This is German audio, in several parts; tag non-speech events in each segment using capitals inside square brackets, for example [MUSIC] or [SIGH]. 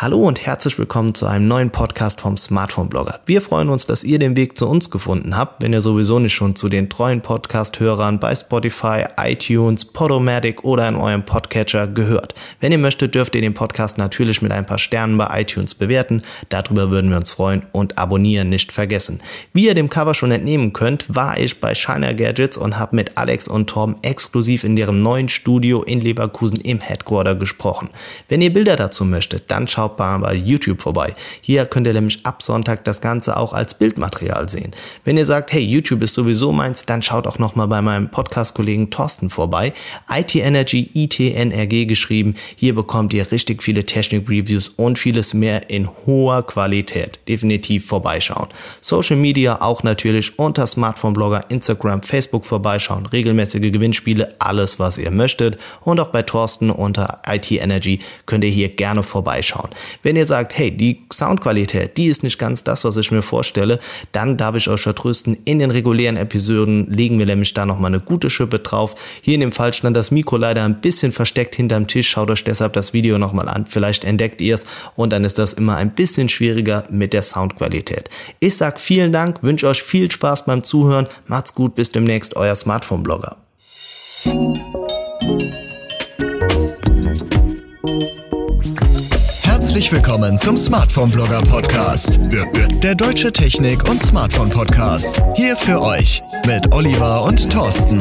Hallo und herzlich willkommen zu einem neuen Podcast vom Smartphone Blogger. Wir freuen uns, dass ihr den Weg zu uns gefunden habt, wenn ihr sowieso nicht schon zu den treuen Podcast-Hörern bei Spotify, iTunes, Podomatic oder in eurem Podcatcher gehört. Wenn ihr möchtet, dürft ihr den Podcast natürlich mit ein paar Sternen bei iTunes bewerten. Darüber würden wir uns freuen und abonnieren nicht vergessen. Wie ihr dem Cover schon entnehmen könnt, war ich bei Shiner Gadgets und habe mit Alex und Tom exklusiv in deren neuen Studio in Leverkusen im Headquarter gesprochen. Wenn ihr Bilder dazu möchtet, dann schaut schaut bei YouTube vorbei. Hier könnt ihr nämlich ab Sonntag das Ganze auch als Bildmaterial sehen. Wenn ihr sagt, hey, YouTube ist sowieso meins, dann schaut auch nochmal bei meinem Podcast-Kollegen Thorsten vorbei. IT Energy, ITNRG geschrieben. Hier bekommt ihr richtig viele Technik-Reviews und vieles mehr in hoher Qualität. Definitiv vorbeischauen. Social Media auch natürlich unter Smartphone-Blogger, Instagram, Facebook vorbeischauen. Regelmäßige Gewinnspiele, alles was ihr möchtet. Und auch bei Thorsten unter IT Energy könnt ihr hier gerne vorbeischauen. Wenn ihr sagt, hey, die Soundqualität, die ist nicht ganz das, was ich mir vorstelle, dann darf ich euch vertrösten, in den regulären Episoden legen wir nämlich da nochmal eine gute Schippe drauf. Hier in dem Fall stand das Mikro leider ein bisschen versteckt hinterm Tisch. Schaut euch deshalb das Video nochmal an. Vielleicht entdeckt ihr es und dann ist das immer ein bisschen schwieriger mit der Soundqualität. Ich sag vielen Dank, wünsche euch viel Spaß beim Zuhören. Macht's gut, bis demnächst, euer Smartphone-Blogger. Herzlich willkommen zum Smartphone Blogger Podcast. Der deutsche Technik- und Smartphone Podcast. Hier für euch mit Oliver und Thorsten.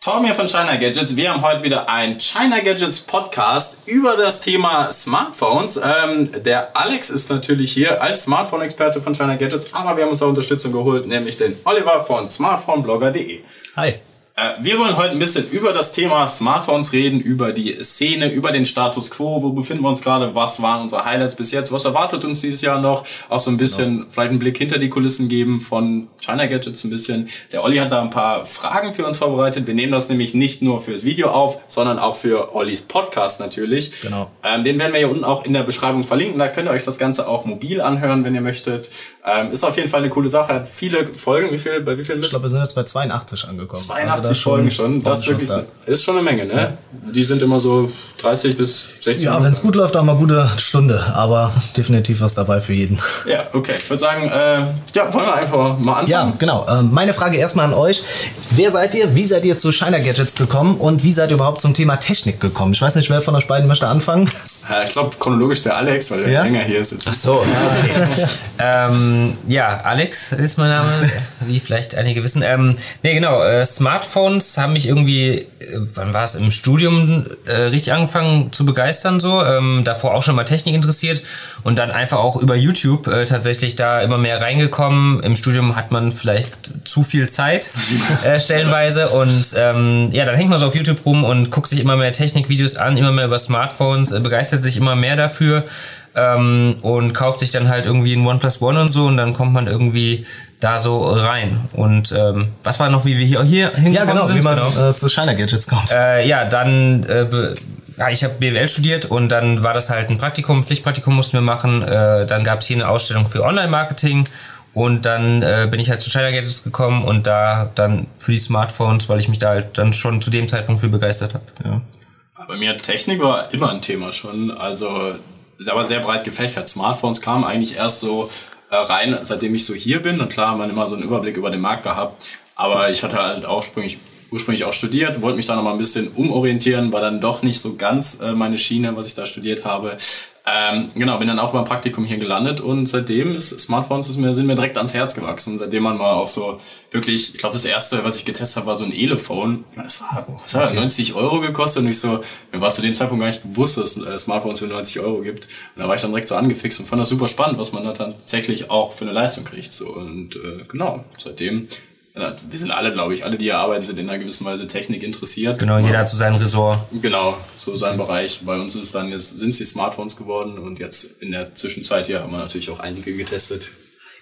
Tom hier von China Gadgets. Wir haben heute wieder ein China Gadgets Podcast über das Thema Smartphones. Ähm, der Alex ist natürlich hier als Smartphone-Experte von China Gadgets, aber wir haben uns auch Unterstützung geholt, nämlich den Oliver von smartphoneblogger.de. Hi. Äh, wir wollen heute ein bisschen über das Thema Smartphones reden, über die Szene, über den Status quo. Wo befinden wir uns gerade? Was waren unsere Highlights bis jetzt? Was erwartet uns dieses Jahr noch? Auch so ein bisschen, genau. vielleicht einen Blick hinter die Kulissen geben von China Gadgets ein bisschen. Der Olli hat da ein paar Fragen für uns vorbereitet. Wir nehmen das nämlich nicht nur fürs Video auf, sondern auch für Ollis Podcast natürlich. Genau. Ähm, den werden wir hier unten auch in der Beschreibung verlinken. Da könnt ihr euch das Ganze auch mobil anhören, wenn ihr möchtet. Ähm, ist auf jeden Fall eine coole Sache. Hat viele Folgen. Wie viel, bei wie vielen Ich glaube, wir sind jetzt bei 82 angekommen. 82 also Folgen schon. Das ist wirklich, ist schon eine Menge, ne? Ja. Die sind immer so 30 bis 60 Ja, wenn es gut läuft, dann mal gute Stunde, aber definitiv was dabei für jeden. Ja, okay. Ich würde sagen, äh, ja, wollen wir einfach mal anfangen? Ja, genau. Ähm, meine Frage erstmal an euch. Wer seid ihr? Wie seid ihr zu Shiner Gadgets gekommen und wie seid ihr überhaupt zum Thema Technik gekommen? Ich weiß nicht, wer von euch beiden möchte anfangen. Ja, ich glaube chronologisch der Alex, weil der ja? länger hier ist. Ach so. Okay. [LAUGHS] ähm, ja, Alex ist mein Name, wie vielleicht einige wissen. Ähm, nee, genau. Äh, Smartphones haben mich irgendwie, äh, wann war es, im Studium äh, richtig angefangen zu begeistern so. Ähm, davor auch schon mal Technik interessiert und dann einfach auch über YouTube äh, tatsächlich da immer mehr reingekommen. Im Studium hat man vielleicht zu viel Zeit [LAUGHS] äh, stellenweise und ähm, ja, dann hängt man so auf YouTube rum und guckt sich immer mehr Technikvideos an, immer mehr über Smartphones, äh, begeistert sich immer mehr dafür ähm, und kauft sich dann halt irgendwie ein OnePlus One und so und dann kommt man irgendwie da so rein. Und ähm, was war noch, wie wir hier, hier hingekommen ja, genau, sind? wie man genau. äh, zu China Gadgets kommt. Äh, ja, dann äh, ja, ich habe BWL studiert und dann war das halt ein Praktikum, Pflichtpraktikum mussten wir machen. Äh, dann gab es hier eine Ausstellung für Online-Marketing und dann äh, bin ich halt zu China Gadgets gekommen und da dann für die Smartphones, weil ich mich da halt dann schon zu dem Zeitpunkt für begeistert habe. Ja. Bei mir Technik war immer ein Thema schon. Also ist aber sehr breit gefächert. Smartphones kamen eigentlich erst so äh, rein, seitdem ich so hier bin. Und klar wir immer so einen Überblick über den Markt gehabt. Aber ich hatte halt auch ursprünglich, ursprünglich auch studiert, wollte mich da noch mal ein bisschen umorientieren, war dann doch nicht so ganz äh, meine Schiene, was ich da studiert habe. Ähm, genau, bin dann auch beim Praktikum hier gelandet und seitdem ist Smartphones ist mir, sind mir direkt ans Herz gewachsen. Seitdem man mal auch so wirklich, ich glaube, das erste, was ich getestet habe, war so ein Elephone. Das war, was hat okay. 90 Euro gekostet und ich so, mir war zu dem Zeitpunkt gar nicht bewusst, dass es äh, Smartphones für 90 Euro gibt. Und da war ich dann direkt so angefixt und fand das super spannend, was man da tatsächlich auch für eine Leistung kriegt. So und äh, genau, seitdem wir sind alle, glaube ich, alle, die hier arbeiten, sind in einer gewissen Weise Technik interessiert. Genau, jeder hat so seinen Ressort. Genau, so sein Bereich. Bei uns ist dann jetzt, sind es die Smartphones geworden und jetzt in der Zwischenzeit hier haben wir natürlich auch einige getestet.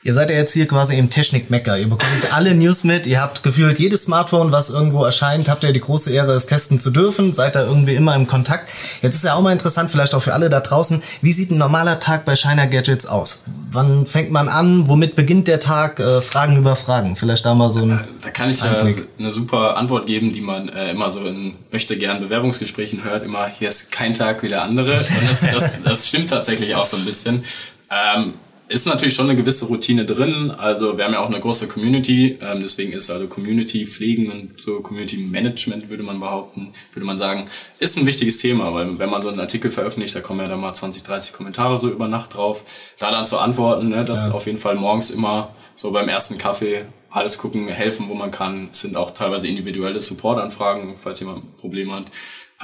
Ihr seid ja jetzt hier quasi im Technik-Mecker. Ihr bekommt [LAUGHS] alle News mit. Ihr habt gefühlt jedes Smartphone, was irgendwo erscheint, habt ihr die große Ehre, es testen zu dürfen. Seid da irgendwie immer im Kontakt. Jetzt ist ja auch mal interessant, vielleicht auch für alle da draußen, wie sieht ein normaler Tag bei Shiner Gadgets aus? wann fängt man an? Womit beginnt der Tag? Äh, Fragen über Fragen. Vielleicht da mal so ein. Da kann ich ja eine super Antwort geben, die man äh, immer so in möchte gern Bewerbungsgesprächen hört. Immer hier ist kein Tag wie der andere. Und das, das, das stimmt tatsächlich auch so ein bisschen. Ähm, ist natürlich schon eine gewisse Routine drin. Also wir haben ja auch eine große Community, ähm, deswegen ist also Community pflegen und so Community Management würde man behaupten, würde man sagen, ist ein wichtiges Thema, weil wenn man so einen Artikel veröffentlicht, da kommen ja dann mal 20, 30 Kommentare so über Nacht drauf, da dann zu antworten, ne, das ja. ist auf jeden Fall morgens immer so beim ersten Kaffee alles gucken, helfen, wo man kann. Es sind auch teilweise individuelle Supportanfragen, falls jemand ein Problem hat.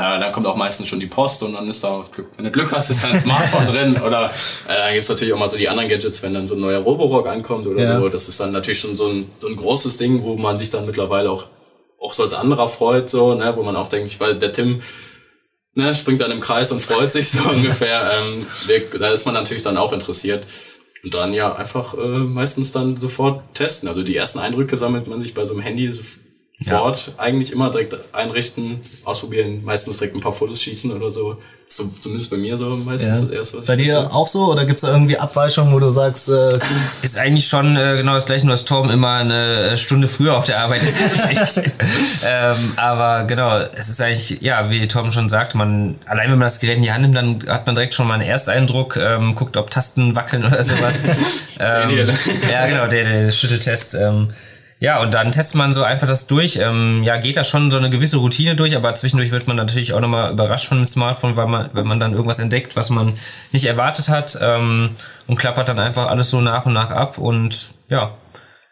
Äh, dann kommt auch meistens schon die Post und dann ist da, wenn du Glück hast, ist dann ein Smartphone [LAUGHS] drin. Oder äh, dann gibt's natürlich auch mal so die anderen Gadgets, wenn dann so ein neuer Roborock ankommt oder ja. so. Das ist dann natürlich schon so ein, so ein großes Ding, wo man sich dann mittlerweile auch, auch so als anderer freut, so, ne, wo man auch denkt, weil der Tim ne, springt dann im Kreis und freut sich so [LAUGHS] ungefähr. Ähm, da ist man natürlich dann auch interessiert. Und dann ja einfach äh, meistens dann sofort testen. Also die ersten Eindrücke sammelt man sich bei so einem Handy Ford ja. eigentlich immer direkt einrichten, ausprobieren, meistens direkt ein paar Fotos schießen oder so. so zumindest bei mir so meistens ja. das erste, was Bei dir teste. auch so oder gibt's da irgendwie Abweichungen, wo du sagst, äh, [LAUGHS] ist eigentlich schon äh, genau das gleiche, nur dass Torben immer eine Stunde früher auf der Arbeit ist [LAUGHS] [LAUGHS] ähm, aber genau, es ist eigentlich, ja, wie Torben schon sagt, man, allein wenn man das Gerät in die Hand nimmt, dann hat man direkt schon mal einen Ersteindruck, ähm, guckt, ob Tasten wackeln oder sowas. ähm, ja, genau, der, der Schütteltest. Ähm, ja, und dann testet man so einfach das durch. Ähm, ja, geht da schon so eine gewisse Routine durch, aber zwischendurch wird man natürlich auch nochmal überrascht von dem Smartphone, weil man, wenn man dann irgendwas entdeckt, was man nicht erwartet hat, ähm, und klappert dann einfach alles so nach und nach ab und ja,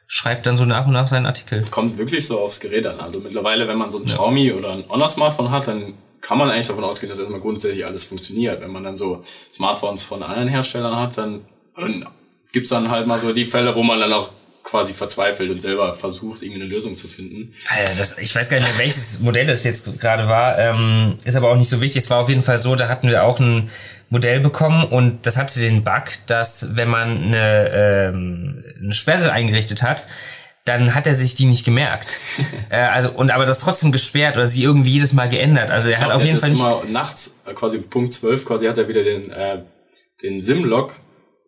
schreibt dann so nach und nach seinen Artikel. Kommt wirklich so aufs Gerät an. Also mittlerweile, wenn man so ein ja. Xiaomi oder ein Honor-Smartphone hat, dann kann man eigentlich davon ausgehen, dass erstmal grundsätzlich alles funktioniert. Wenn man dann so Smartphones von anderen Herstellern hat, dann, dann gibt's dann halt mal so die Fälle, wo man dann auch quasi verzweifelt und selber versucht, irgendwie eine Lösung zu finden. Das, ich weiß gar nicht mehr, welches Modell das jetzt gerade war, ähm, ist aber auch nicht so wichtig. Es war auf jeden Fall so, da hatten wir auch ein Modell bekommen und das hatte den Bug, dass wenn man eine, ähm, eine Sperre eingerichtet hat, dann hat er sich die nicht gemerkt. [LAUGHS] äh, also und aber das trotzdem gesperrt oder sie irgendwie jedes Mal geändert. Also er ich hat glaub, auf jeden Fall nicht immer nachts äh, quasi Punkt 12 quasi hat er wieder den äh, den SIM-Log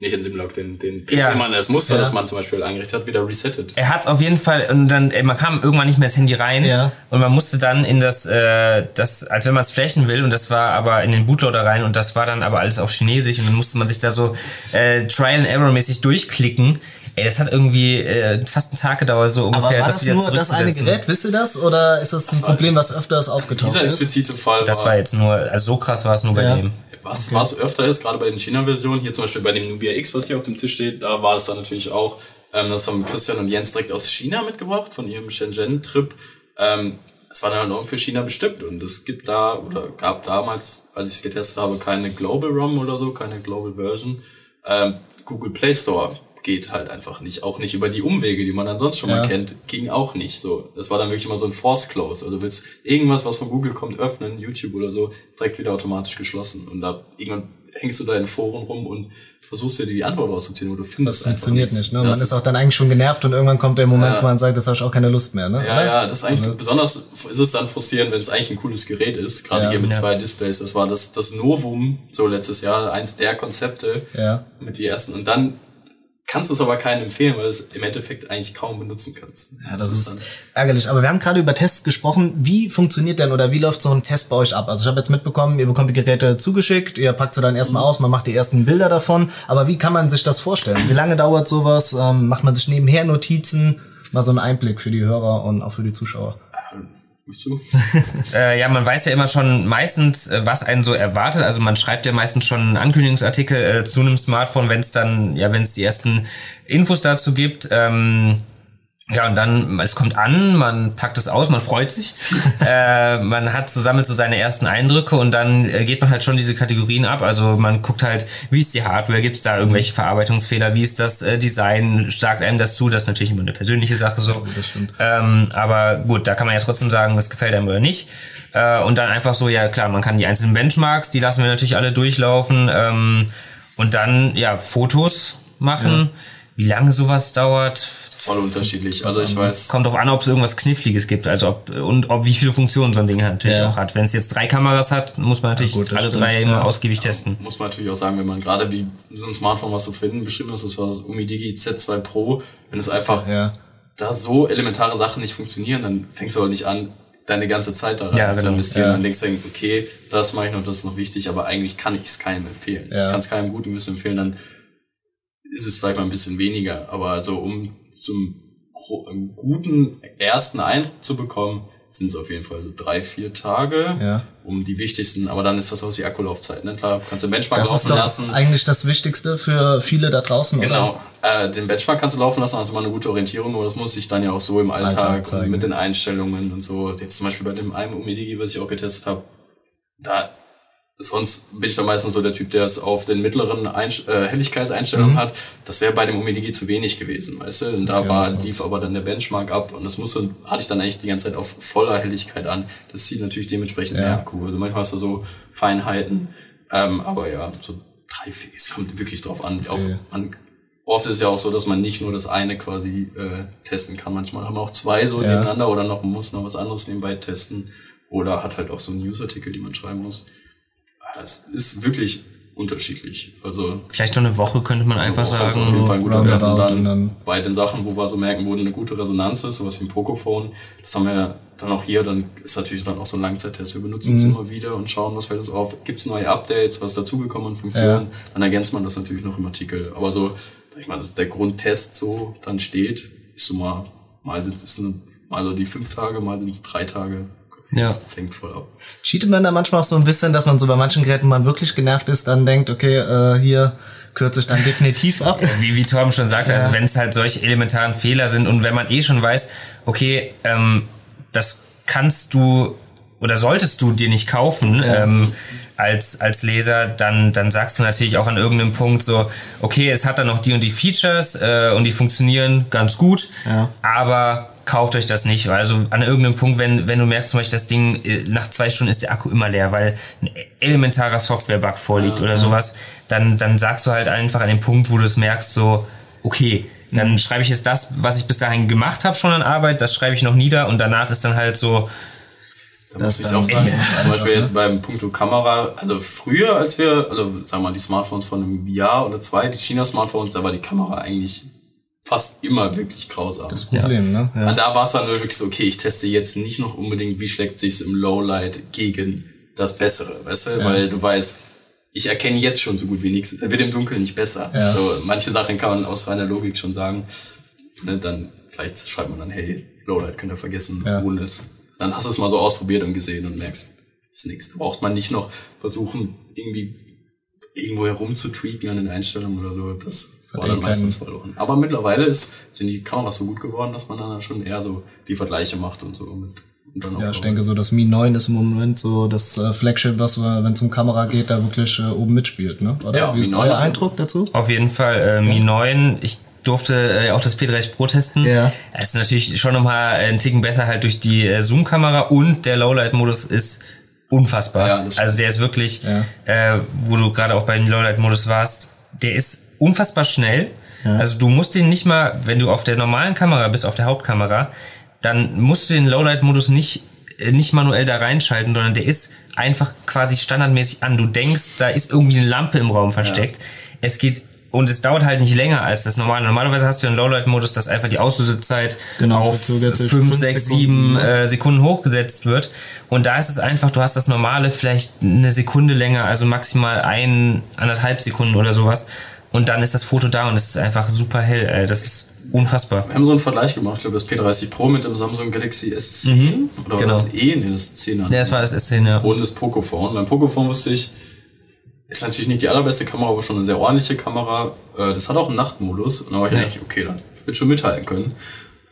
nicht den Simlock, den, den ja. man das Muster, ja. das man zum Beispiel eingerichtet hat, wieder resettet. Er hat es auf jeden Fall und dann, man kam irgendwann nicht mehr ins Handy rein ja. und man musste dann in das, äh, das, als wenn man es flächen will und das war aber in den Bootloader rein und das war dann aber alles auf Chinesisch und dann musste man sich da so äh, Trial and Error mäßig durchklicken. Ey, das hat irgendwie äh, fast einen Tag gedauert, so ungefähr, aber war das, das wieder nur das eine Gerät, wisst ihr das? Oder ist das ein das Problem, was öfters aufgetaucht dieser ist? Dieser explizite Fall Das war jetzt nur, also so krass war es nur bei dem was, okay. was öfter ist, gerade bei den China-Versionen, hier zum Beispiel bei dem Nubia X, was hier auf dem Tisch steht, da war das dann natürlich auch, ähm, das haben Christian und Jens direkt aus China mitgebracht, von ihrem Shenzhen-Trip. Ähm, es war dann auch für China bestimmt und es gibt da oder gab damals, als ich es getestet habe, keine Global ROM oder so, keine Global Version. Ähm, Google Play Store geht halt einfach nicht. Auch nicht über die Umwege, die man dann sonst schon ja. mal kennt, ging auch nicht so. Das war dann wirklich immer so ein Force Close. Also du willst irgendwas, was von Google kommt, öffnen, YouTube oder so, direkt wieder automatisch geschlossen. Und da irgendwann hängst du da in Foren rum und versuchst dir die Antwort rauszuziehen, wo du findest. Das funktioniert nicht, ne? Man ist auch dann eigentlich schon genervt und irgendwann kommt der Moment, ja. wo man sagt, das habe ich auch keine Lust mehr, ne? Ja, ja, das ist eigentlich, also. besonders ist es dann frustrierend, wenn es eigentlich ein cooles Gerät ist, gerade ja, hier mit ja. zwei Displays. Das war das, das Novum, so letztes Jahr, eins der Konzepte ja. mit die ersten. Und dann kannst du es aber keinem empfehlen, weil du es im Endeffekt eigentlich kaum benutzen kannst. Ja, das, das ist, ist ärgerlich. Aber wir haben gerade über Tests gesprochen. Wie funktioniert denn oder wie läuft so ein Test bei euch ab? Also ich habe jetzt mitbekommen, ihr bekommt die Geräte zugeschickt, ihr packt sie dann erstmal mhm. aus, man macht die ersten Bilder davon. Aber wie kann man sich das vorstellen? Wie lange dauert sowas? Ähm, macht man sich nebenher Notizen? Mal so einen Einblick für die Hörer und auch für die Zuschauer. [LAUGHS] äh, ja, man weiß ja immer schon meistens, äh, was einen so erwartet. Also man schreibt ja meistens schon einen Ankündigungsartikel äh, zu einem Smartphone, wenn es dann, ja, wenn es die ersten Infos dazu gibt. Ähm, ja, und dann, es kommt an, man packt es aus, man freut sich. [LAUGHS] äh, man hat zusammen so seine ersten Eindrücke und dann äh, geht man halt schon diese Kategorien ab. Also man guckt halt, wie ist die Hardware, gibt es da irgendwelche Verarbeitungsfehler, wie ist das äh, Design, sagt einem das zu, das ist natürlich immer eine persönliche Sache so. Ähm, aber gut, da kann man ja trotzdem sagen, das gefällt einem oder nicht. Äh, und dann einfach so, ja klar, man kann die einzelnen Benchmarks, die lassen wir natürlich alle durchlaufen. Ähm, und dann, ja, Fotos machen. Ja. Wie lange sowas dauert, voll unterschiedlich. Also ich weiß. Kommt drauf an, ob es irgendwas Kniffliges gibt, also ob und ob wie viele Funktionen so ein Ding natürlich Ja. auch hat. Wenn es jetzt drei Kameras hat, muss man natürlich gut, das alle stimmt. drei immer ausgiebig testen. Muss man natürlich auch sagen, wenn man gerade wie so ein Smartphone, was du finden, beschrieben hast, das war das Umidigi Z2 Pro, wenn es einfach Ja. da so elementare Sachen nicht funktionieren, dann fängst du halt nicht an, deine ganze Zeit da rein Ja, zu genau. investieren. Ja. Dann denkst du, okay, das mache ich noch, das ist noch wichtig, aber eigentlich kann ich es keinem empfehlen. Ja. Ich kann es keinem guten Gewissen empfehlen, dann ist es vielleicht mal ein bisschen weniger. Aber also um zum guten ersten Eindruck zu bekommen, sind es auf jeden Fall so drei, vier Tage, Ja. um die wichtigsten, aber dann ist das auch die Akkulaufzeit. Ne? Klar, kannst du den Benchmark Das ist laufen doch lassen. eigentlich das Wichtigste für viele da draußen, oder? Genau. Äh, den Benchmark kannst du laufen lassen, hast immer eine gute Orientierung, aber das muss sich dann ja auch so im Alltag, Alltag mit den Einstellungen und so. Jetzt zum Beispiel bei dem einen Umidigi, was ich auch getestet habe, da sonst bin ich da meistens so der Typ, der es auf den mittleren Einst äh, Helligkeitseinstellungen hat. Das wäre bei dem Umidigi zu wenig gewesen, weißt du? Und da Mhm. Ja, war, lief aber dann der Benchmark ab und das musste, hatte ich dann eigentlich die ganze Zeit auf voller Helligkeit an. Das zieht natürlich dementsprechend Ja. mehr Akku. Also manchmal hast du so Feinheiten, ähm, aber ja, so drei, es kommt wirklich drauf an. Auch Okay. man, oft ist ja auch so, dass man nicht nur das eine quasi äh, testen kann. Manchmal haben wir auch zwei so Ja. nebeneinander oder noch muss noch was anderes nebenbei testen oder hat halt auch so einen Newsartikel, die man schreiben muss. Es ist wirklich unterschiedlich. Also Vielleicht so eine Woche könnte man einfach das ist auf sagen. jeden Fall ein guter Wert. Und dann, bei den Sachen, wo wir so merken, wo eine gute Resonanz ist, sowas wie ein Pocophone, das haben wir ja dann auch hier, dann ist natürlich dann auch so ein Langzeittest. Wir benutzen Mhm. es immer wieder und schauen, was fällt uns auf. Gibt es neue Updates, was dazugekommen an Funktionen? Dann ergänzt man das natürlich noch im Artikel. Aber so, ich mal, dass der Grundtest so dann steht, ist so mal, mal sind es mal so die fünf Tage, mal sind es drei Tage. Ja. Fängt voll ab. Cheatet man da manchmal auch so ein bisschen, dass man so bei manchen Geräten, wenn man wirklich genervt ist, dann denkt, okay, äh, hier kürze ich dann definitiv ab. [LAUGHS] Wie, wie Torben schon sagte, also wenn es halt solche elementaren Fehler sind und wenn man eh schon weiß, okay, ähm, das kannst du oder solltest du dir nicht kaufen ähm, als, als Leser, dann, dann sagst du natürlich auch an irgendeinem Punkt so, okay, es hat dann noch die und die Features äh, und die funktionieren ganz gut, Ja. aber kauft euch das nicht. Also an irgendeinem Punkt, wenn, wenn du merkst zum Beispiel, das Ding, äh, nach zwei Stunden ist der Akku immer leer, weil ein elementarer Software-Bug vorliegt oder sowas, dann, dann sagst du halt einfach an dem Punkt, wo du es merkst, so, okay, dann schreibe ich jetzt das, was ich bis dahin gemacht habe, schon an Arbeit, das schreibe ich noch nieder und danach ist dann halt so, Da Das muss ich auch sagen, einfach, zum Beispiel jetzt beim Punkto Kamera, also früher, als wir, also sagen wir mal, die Smartphones von einem Jahr oder zwei, die China-Smartphones, da war die Kamera eigentlich fast immer wirklich grausam. Das Problem, ne? Ja. Und da war es dann wirklich so, okay, ich teste jetzt nicht noch unbedingt, wie schlägt sich's im Lowlight gegen das Bessere, weißt du? Weil du weißt, ich erkenne jetzt schon so gut wie nichts. Da wird im Dunkeln nicht besser. Ja. So, manche Sachen kann man aus reiner Logik schon sagen. Ne, dann, vielleicht schreibt man dann, hey, Lowlight könnt ihr vergessen, Ja. ohne es. Dann hast du es mal so ausprobiert und gesehen und merkst, ist nichts. Da braucht man nicht noch versuchen, irgendwie irgendwo herum zu tweaken an den Einstellungen oder so. Das hat war dann meistens verloren. Aber mittlerweile ist, sind die Kameras so gut geworden, dass man dann schon eher so die Vergleiche macht und so. Mit, und dann auch Ja, ich denke so, das Mi 9 ist im Moment so das äh, Flagship, was, wenn es um Kamera geht, da wirklich äh, oben mitspielt, ne? Oder? Ja, Wie Mi ist 9 euer auf jeden Eindruck dazu? auf jeden Fall äh, Mi 9. Ich durfte äh, auch das P30 Pro testen. Ja. Es ist natürlich schon nochmal einen Ticken besser halt durch die äh, Zoom-Kamera und der Lowlight-Modus ist unfassbar. Ja, also der ist wirklich, Ja. äh, wo du gerade auch bei dem Lowlight-Modus warst, der ist unfassbar schnell. Also du musst den nicht mal, wenn du auf der normalen Kamera bist, auf der Hauptkamera, dann musst du den Lowlight-Modus nicht äh, nicht manuell da reinschalten, sondern der ist einfach quasi standardmäßig an. Du denkst, da ist irgendwie eine Lampe im Raum versteckt. Es geht und es dauert halt nicht länger als das normale. Normalerweise hast du einen Lowlight-Modus, dass einfach die Auslösezeit Genau, auf verzögert sich 5, fünf 6, Sekunden. 7 äh, Sekunden hochgesetzt wird. Und da ist es einfach, du hast das normale vielleicht eine Sekunde länger, also maximal ein, anderthalb Sekunden oder sowas. Und dann ist das Foto da und es ist einfach super hell. Ey. Das ist unfassbar. Wir haben so einen Vergleich gemacht, ich glaube das P30 Pro mit dem Samsung Galaxy S10 oder genau. das E? Nee, das 10 Ja, das war das S10, ja. Und das Pocophone. Beim Pocophone wusste ich, ist natürlich nicht die allerbeste Kamera, aber schon eine sehr ordentliche Kamera. Äh, Das hat auch einen Nachtmodus. Und da war ich Ja. eigentlich, okay, dann wird schon mithalten können.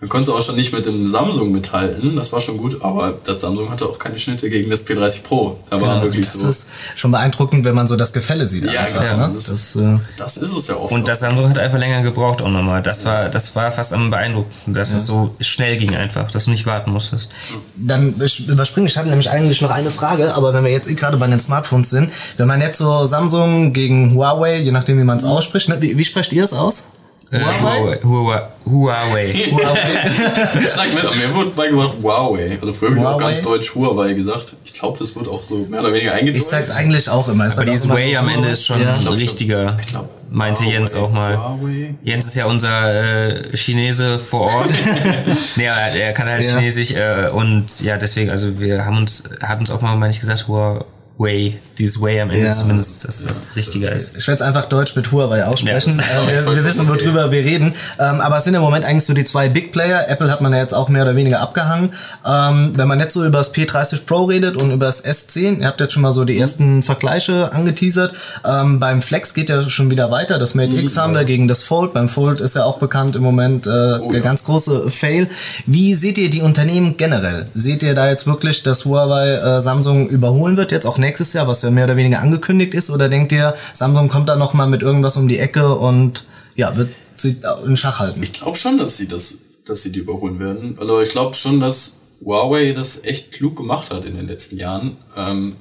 Dann konntest du auch schon nicht mit dem Samsung mithalten, das war schon gut, aber das Samsung hatte auch keine Schnitte gegen das P30 Pro. Da war Genau, wirklich Das so. ist schon beeindruckend, wenn man so das Gefälle sieht. Ja, einfach, genau. ne? Das- Das, äh, Das ist es ja oft. Und das Samsung hat einfach länger gebraucht auch nochmal. Das war, das war fast am beeindruckendsten, dass es so schnell ging einfach, dass du nicht warten musstest. Dann überspringe ich, hatte nämlich eigentlich noch eine Frage, aber wenn wir jetzt eh gerade bei den Smartphones sind, wenn man jetzt so Samsung gegen Huawei, je nachdem wie man es ausspricht, ne, wie, wie sprecht ihr es aus? Äh, Huawei? Huawei. Huawei. Ich [LAUGHS] sag mit, mir wurde beigebracht Huawei. Also früher habe ich auch Huawei? ganz deutsch Huawei gesagt. Ich glaube, das wird auch so mehr oder weniger eingedeutscht. Ich sag's eigentlich auch immer. Aber dieses Way am Ende ist schon Ja. richtiger, Ich glaub, meinte Huawei, Jens auch mal. Huawei. Jens ist ja unser äh, Chinese vor Ort. [LAUGHS] nee, er, er kann halt Ja. Chinesisch äh, und ja, deswegen, also wir haben uns, hat uns auch mal, meine ich, gesagt, Huawei, dieses Way am Ende Ja. zumindest, dass das richtiger ist. Ich werde es einfach Deutsch mit Huawei aussprechen. Ja, äh, wir, wir wissen, okay. worüber wir reden. Ähm, aber es sind im Moment eigentlich so die zwei Big Player. Apple hat man ja jetzt auch mehr oder weniger abgehangen. Ähm, wenn man jetzt so über das P30 Pro redet und über das S10, ihr habt jetzt schon mal so die ersten Vergleiche angeteasert. Ähm, beim Flex geht ja schon wieder weiter. Das Mate X haben wir gegen das Fold. Beim Fold ist ja auch bekannt im Moment äh, der ja. ganz große Fail. Wie seht ihr die Unternehmen generell? Seht ihr da jetzt wirklich, dass Huawei äh, Samsung überholen wird, jetzt auch nächstes Jahr, was ja mehr oder weniger angekündigt ist? Oder denkt ihr, Samsung kommt da noch mal mit irgendwas um die Ecke und ja, wird sie in Schach halten? Ich glaube schon, dass sie das, dass sie die überholen werden. Also ich glaube schon, dass Huawei das echt klug gemacht hat in den letzten Jahren. Ähm,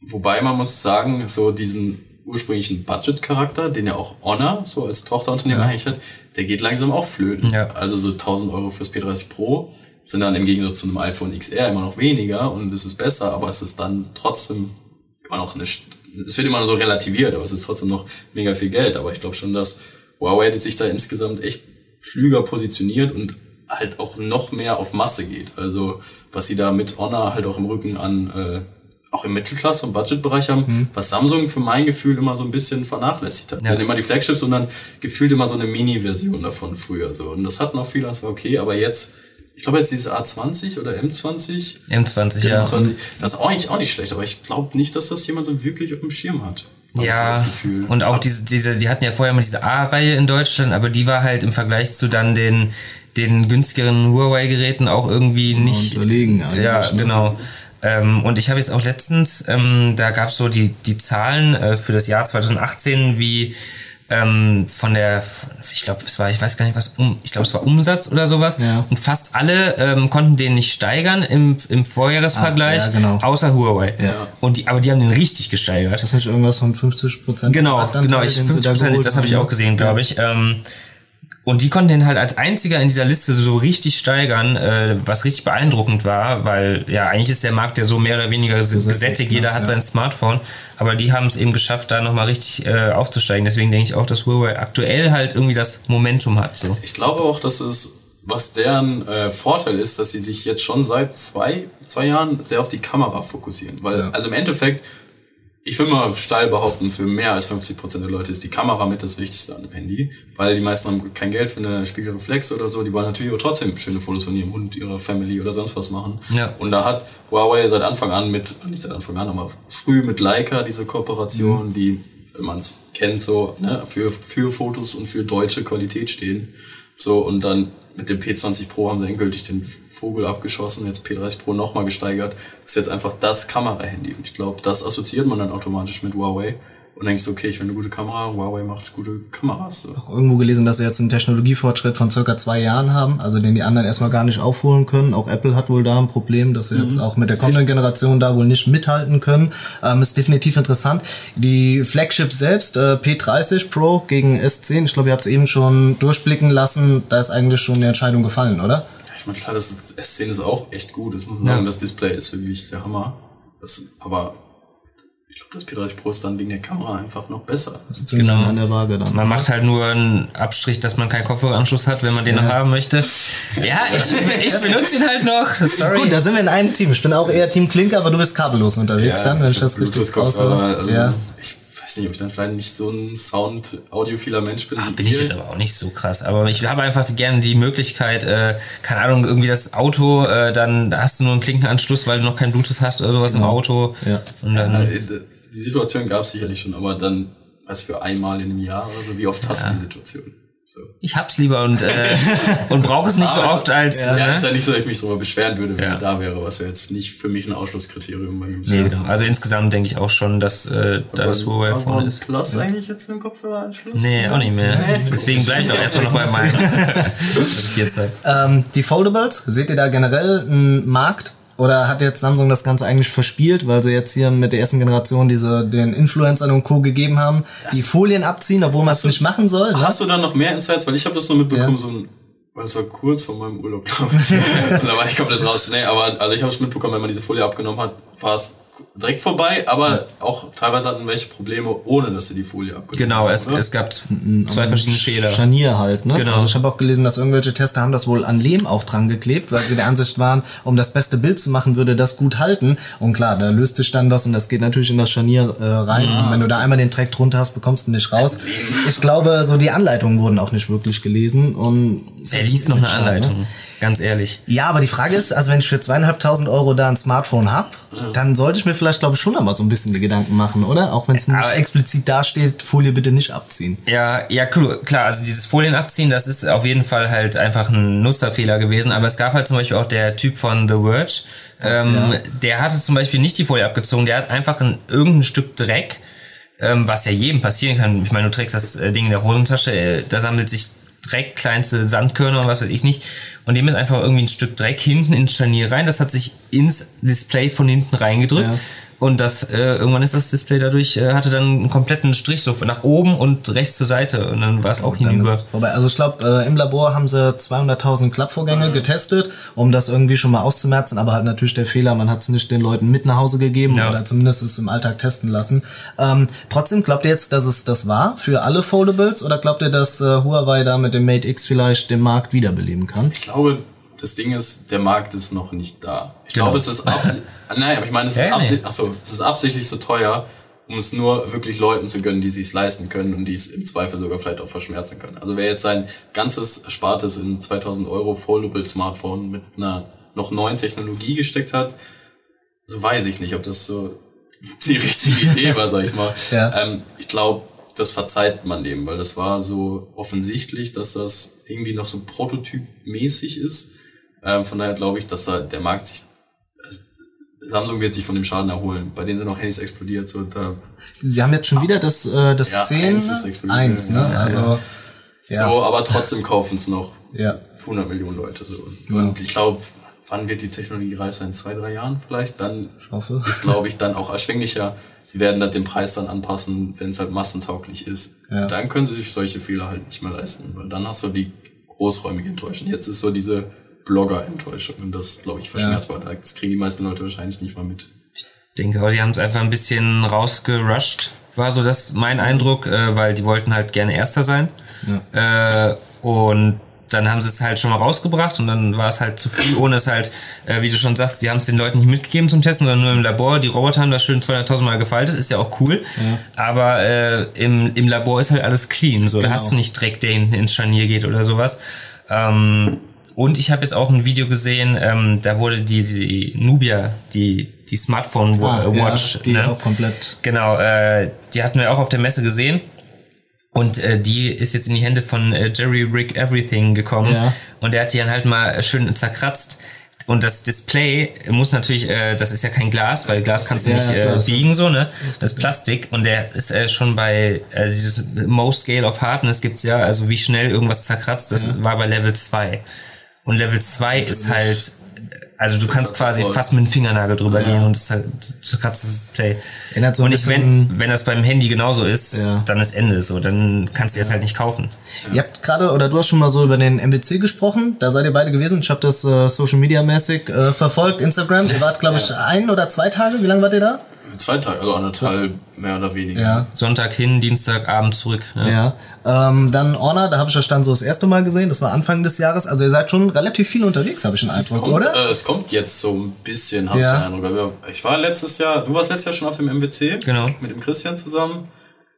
wobei man muss sagen, so diesen ursprünglichen Budget-Charakter, den ja auch Honor so als Tochterunternehmen eigentlich hat, der geht langsam auch flöten. Ja. Also so 1000 Euro fürs P30 Pro sind dann im Gegensatz zu einem iPhone XR immer noch weniger und es ist besser, aber es ist dann trotzdem immer noch eine, St- es wird immer so relativiert, aber es ist trotzdem noch mega viel Geld. Aber ich glaube schon, dass Huawei sich da insgesamt echt klüger positioniert und halt auch noch mehr auf Masse geht. Also was sie da mit Honor halt auch im Rücken an, äh, auch im Mittelklasse- und Budgetbereich haben, was Samsung für mein Gefühl immer so ein bisschen vernachlässigt hat. Ja. Ja. Immer die Flagships dann gefühlt immer so eine Mini-Version davon früher. So. Und das hatten auch viele, das war okay, aber jetzt, ich glaube jetzt dieses A20 oder M20, M20, ja. M20, das ist auch eigentlich auch nicht schlecht, aber ich glaube nicht, dass das jemand so wirklich auf dem Schirm hat. Ja, und auch diese, diese, die hatten ja vorher mal diese A-Reihe in Deutschland, aber die war halt im Vergleich zu dann den, den günstigeren Huawei-Geräten auch irgendwie nicht. unterlegen eigentlich, Ja, ne? genau. Ähm, und ich habe jetzt auch letztens, ähm, da gab es so die, die Zahlen äh, für das Jahr 2018, wie ähm, von der, ich glaube, es war, ich weiß gar nicht was, um, ich glaube, es war Umsatz oder sowas. Ja. Und fast alle ähm, konnten den nicht steigern im, im Vorjahresvergleich, Ah, ja, genau. außer Huawei. Ja. Und die, aber die haben den richtig gesteigert. Das ist nicht irgendwas von 50 Prozent. Genau, genau, ich, 50 das habe ich auch gesehen, glaube ich. Ähm, und die konnten den halt als einziger in dieser Liste so richtig steigern, äh, was richtig beeindruckend war, weil ja eigentlich ist der Markt ja so mehr oder weniger gesättigt, jeder hat Ja. sein Smartphone, aber die haben es eben geschafft, da nochmal richtig äh, aufzusteigen. Deswegen denke ich auch, dass Huawei aktuell halt irgendwie das Momentum hat. So. Ich glaube auch, dass es, was deren äh, Vorteil ist, dass sie sich jetzt schon seit zwei, zwei Jahren sehr auf die Kamera fokussieren. Weil, Ja. also im Endeffekt, ich will mal steil behaupten, für mehr als 50 Prozent der Leute ist die Kamera mit das Wichtigste an dem Handy. Weil die meisten haben kein Geld für eine Spiegelreflex oder so. Die wollen natürlich auch trotzdem schöne Fotos von ihrem Hund, ihrer Family oder sonst was machen. Ja. Und da hat Huawei seit Anfang an mit, nicht seit Anfang an, aber früh mit Leica diese Kooperation, die, wenn man es kennt, so, ne, für, für Fotos und für deutsche Qualität stehen. So, und dann mit dem P20 Pro haben sie endgültig den Vogel abgeschossen, jetzt P30 Pro nochmal gesteigert. Ist jetzt einfach das Kamerahandy. Und ich glaube, das assoziiert man dann automatisch mit Huawei. Und denkst du, okay, ich will eine gute Kamera, Huawei macht gute Kameras. So. auch irgendwo gelesen, dass sie jetzt einen Technologiefortschritt von circa zwei Jahren haben, also den die anderen erstmal gar nicht aufholen können. Auch Apple hat wohl da ein Problem, dass sie jetzt auch mit der kommenden Generation da wohl nicht mithalten können. Ähm, ist definitiv interessant. Die Flagship selbst, äh, P30 Pro gegen S10, ich glaube, ihr habt es eben schon durchblicken lassen, da ist eigentlich schon eine Entscheidung gefallen, oder? Ja, ich meine, klar, das ist, S10 ist auch echt gut. Das muss man sagen, das Display ist wirklich der Hammer. Das, aber das P30 Pro ist dann wegen der Kamera einfach noch besser. Das ist genau. an der Waage dann. Man macht halt nur einen Abstrich, dass man keinen Kopfhöreranschluss hat, wenn man den noch haben möchte. Ja, ich, ich benutze ihn halt noch. Sorry. Gut, da sind wir in einem Team. Ich bin auch eher Team Klinker, aber du bist kabellos unterwegs dann, wenn ich das richtig raushöre. also Ja. Ich weiß nicht, ob ich dann vielleicht nicht so ein Sound-audiophiler Mensch bin. wie Bin ich jetzt aber auch nicht so krass. Aber ich habe einfach gerne die Möglichkeit, äh, keine Ahnung, irgendwie das Auto, äh, dann hast du nur einen Klinkenanschluss, weil du noch kein Bluetooth hast oder sowas im Auto. Ja. Und dann, Ja, äh, die Situation gab es sicherlich schon, aber dann, was für einmal in einem Jahr oder so, wie oft hast du die Situation? So. ich hab's lieber und, äh, [LAUGHS] und brauche es nicht so Aber- oft als. Ja, ne? ist ja nicht so, dass ich mich darüber beschweren würde, wenn Ja. er da wäre, was ja jetzt nicht für mich ein Ausschlusskriterium bei einem Nee, genau. Also insgesamt denke ich auch schon, dass äh, da das Huawei vorne ist. Plus eigentlich jetzt einen Kopfhöreranschluss? Nee, auch nicht mehr. Deswegen bleibe ich auch erstmal noch bei meinem. [LAUGHS] [LAUGHS] was ich jetzt sag. Ähm, die Foldables, seht ihr da generell einen Markt? Oder hat jetzt Samsung das Ganze eigentlich verspielt, weil sie jetzt hier mit der ersten Generation diese den Influencern und Co. gegeben haben, die Folien abziehen, obwohl man es nicht machen soll? Ne? Hast du da noch mehr Insights? Weil ich habe das nur mitbekommen, Ja. so ein, es war kurz vor meinem Urlaub, glaube ich. [LAUGHS] Und da war ich komplett raus. Nee, aber also ich habe es mitbekommen, wenn man diese Folie abgenommen hat, war es direkt vorbei, aber auch teilweise hatten welche Probleme, ohne dass sie die Folie abgenommen Genau, haben. es, oder? es gab zwei verschiedene Fehler. Scharnier halt, ne? Genau. Also ich habe auch gelesen, dass irgendwelche Tester haben das wohl an Lehm auch dran geklebt, weil sie der Ansicht waren, um das beste Bild zu machen, würde das gut halten. Und klar, da löst sich dann was und das geht natürlich in das Scharnier äh, rein. Und wenn du da einmal den Track drunter hast, bekommst du nicht raus. Ich glaube, so die Anleitungen wurden auch nicht wirklich gelesen. Und Er liest noch eine Anleitung, ganz ehrlich. Ja, aber die Frage ist, also wenn ich für zweieinhalbtausend Euro da ein Smartphone hab, dann sollte ich mir vielleicht, glaube ich, schon noch mal so ein bisschen die Gedanken machen, oder? Auch wenn es nicht explizit dasteht, Folie bitte nicht abziehen. Ja, ja, klar, also dieses Folien abziehen, das ist auf jeden Fall halt einfach ein Nutzerfehler gewesen, aber es gab halt zum Beispiel auch der Typ von The Verge, ähm, der hatte zum Beispiel nicht die Folie abgezogen, der hat einfach ein, irgendein Stück Dreck, ähm, was ja jedem passieren kann, ich meine, du trägst das äh, Ding in der Hosentasche, äh, da sammelt sich Dreck, kleinste Sandkörner und was weiß ich nicht. Und dem ist einfach irgendwie ein Stück Dreck hinten ins Scharnier rein. Das hat sich ins Display von hinten reingedrückt. Ja. Und das, äh, irgendwann ist das Display dadurch, äh, hatte dann einen kompletten Strich so nach oben und rechts zur Seite. Und dann war es auch Dann hinüber. ist vorbei. Also ich glaube, äh, im Labor haben sie 200.000 Klappvorgänge getestet, um das irgendwie schon mal auszumerzen. Aber halt natürlich der Fehler, man hat es nicht den Leuten mit nach Hause gegeben Ja. oder zumindest es im Alltag testen lassen. Ähm, trotzdem, glaubt ihr jetzt, dass es das war für alle Foldables? Oder glaubt ihr, dass äh, Huawei da mit dem Mate X vielleicht den Markt wiederbeleben kann? Ich glaube, das Ding ist, der Markt ist noch nicht da. Ich Genau. glaube, es ist absichtlich, [LAUGHS] nein, aber ich meine, es ist, absichtlich, achso, es ist absichtlich so teuer, um es nur wirklich Leuten zu gönnen, die es leisten können und die es im Zweifel sogar vielleicht auch verschmerzen können. Also wer jetzt sein ganzes Erspartes in 2000 Euro Foldable Smartphone mit einer noch neuen Technologie gesteckt hat, so weiß ich nicht, ob das so [LAUGHS] die richtige [LAUGHS] Idee war, sag ich mal. Ja. Ähm, ich glaube, das verzeiht man dem, weil das war so offensichtlich, dass das irgendwie noch so prototypmäßig ist. Ähm, von daher glaube ich, dass da der Markt sich, Samsung wird sich von dem Schaden erholen. Bei denen sind auch Handys explodiert, so da, Sie haben jetzt schon wieder das, äh, das Ja, 10. eins ist explodiert. Eins, ne? Ja, Also, ja. so, aber trotzdem kaufen es noch ja. 100 Millionen Leute, so. Und ich glaube, wann wird die Technologie reif sein? In zwei, drei Jahren vielleicht? Dann hoffe. ist, glaube ich, dann auch erschwinglicher. Sie werden halt den Preis dann anpassen, wenn es halt massentauglich ist. Ja. Dann können sie sich solche Fehler halt nicht mehr leisten, weil dann hast du die großräumige Enttäuschung. Jetzt ist so diese Blogger-Enttäuschung und das, glaube ich, verschmerzbar. Das kriegen die meisten Leute wahrscheinlich nicht mal mit. Ich denke, aber die haben es einfach ein bisschen rausgerusht, war so das mein Eindruck, äh, weil die wollten halt gerne Erster sein. Äh, und dann haben sie es halt schon mal rausgebracht und dann war es halt zu viel, ohne es halt, äh, wie du schon sagst, die haben es den Leuten nicht mitgegeben zum Testen, sondern nur im Labor. Die Roboter haben das schön 200.000 Mal gefaltet, ist ja auch cool. Aber äh, im, im Labor ist halt alles clean. So, da Genau. hast du nicht Dreck, der hinten ins Scharnier geht oder sowas. Ähm, und ich habe jetzt auch ein Video gesehen, ähm, da wurde die, die Nubia, die, die Smartphone Ah, Wa- Watch, ja, die ne? auch komplett. Genau, äh, die hatten wir auch auf der Messe gesehen. Und äh, die ist jetzt in die Hände von äh, Jerry Rick Everything gekommen. Ja. Und der hat die dann halt mal schön zerkratzt. Und das Display muss natürlich, äh, das ist ja kein Glas, weil Glas kannst du Ja, nicht ja, äh, ja. biegen so, ne? Das ist Plastik und der ist äh, schon bei äh, dieses Most Scale of Hardness gibt's ja, also wie schnell irgendwas zerkratzt, das war bei Level 2. Und Level 2 ist halt, also du kannst quasi fast mit dem Fingernagel drüber gehen und es ist halt zerkratzt das Display. Erinnert so und ich, wenn, wenn das beim Handy genauso ist, Ja. dann ist Ende so, dann kannst du es halt nicht kaufen. Ihr habt gerade, oder du hast schon mal so über den MWC gesprochen, da seid ihr beide gewesen. Ich habe das äh, Social Media mäßig äh, verfolgt, Instagram. Ihr wart, glaube ich, ein oder zwei Tage. Wie lange wart ihr da? Zwei Tage, also anderthalb, mehr oder weniger. Ja. Sonntag hin, Dienstag, Abend zurück. Ja. Ja. Ähm, dann Honor, da habe ich euch dann so das erste Mal gesehen. Das war Anfang des Jahres. Also ihr seid schon relativ viel unterwegs, habe ich den Es Eindruck, kommt, oder? äh, es kommt jetzt so ein bisschen, habe Ja. ich den Eindruck. Aber Ich war letztes Jahr, du warst letztes Jahr schon auf dem MWC. Genau. Mit dem Christian zusammen.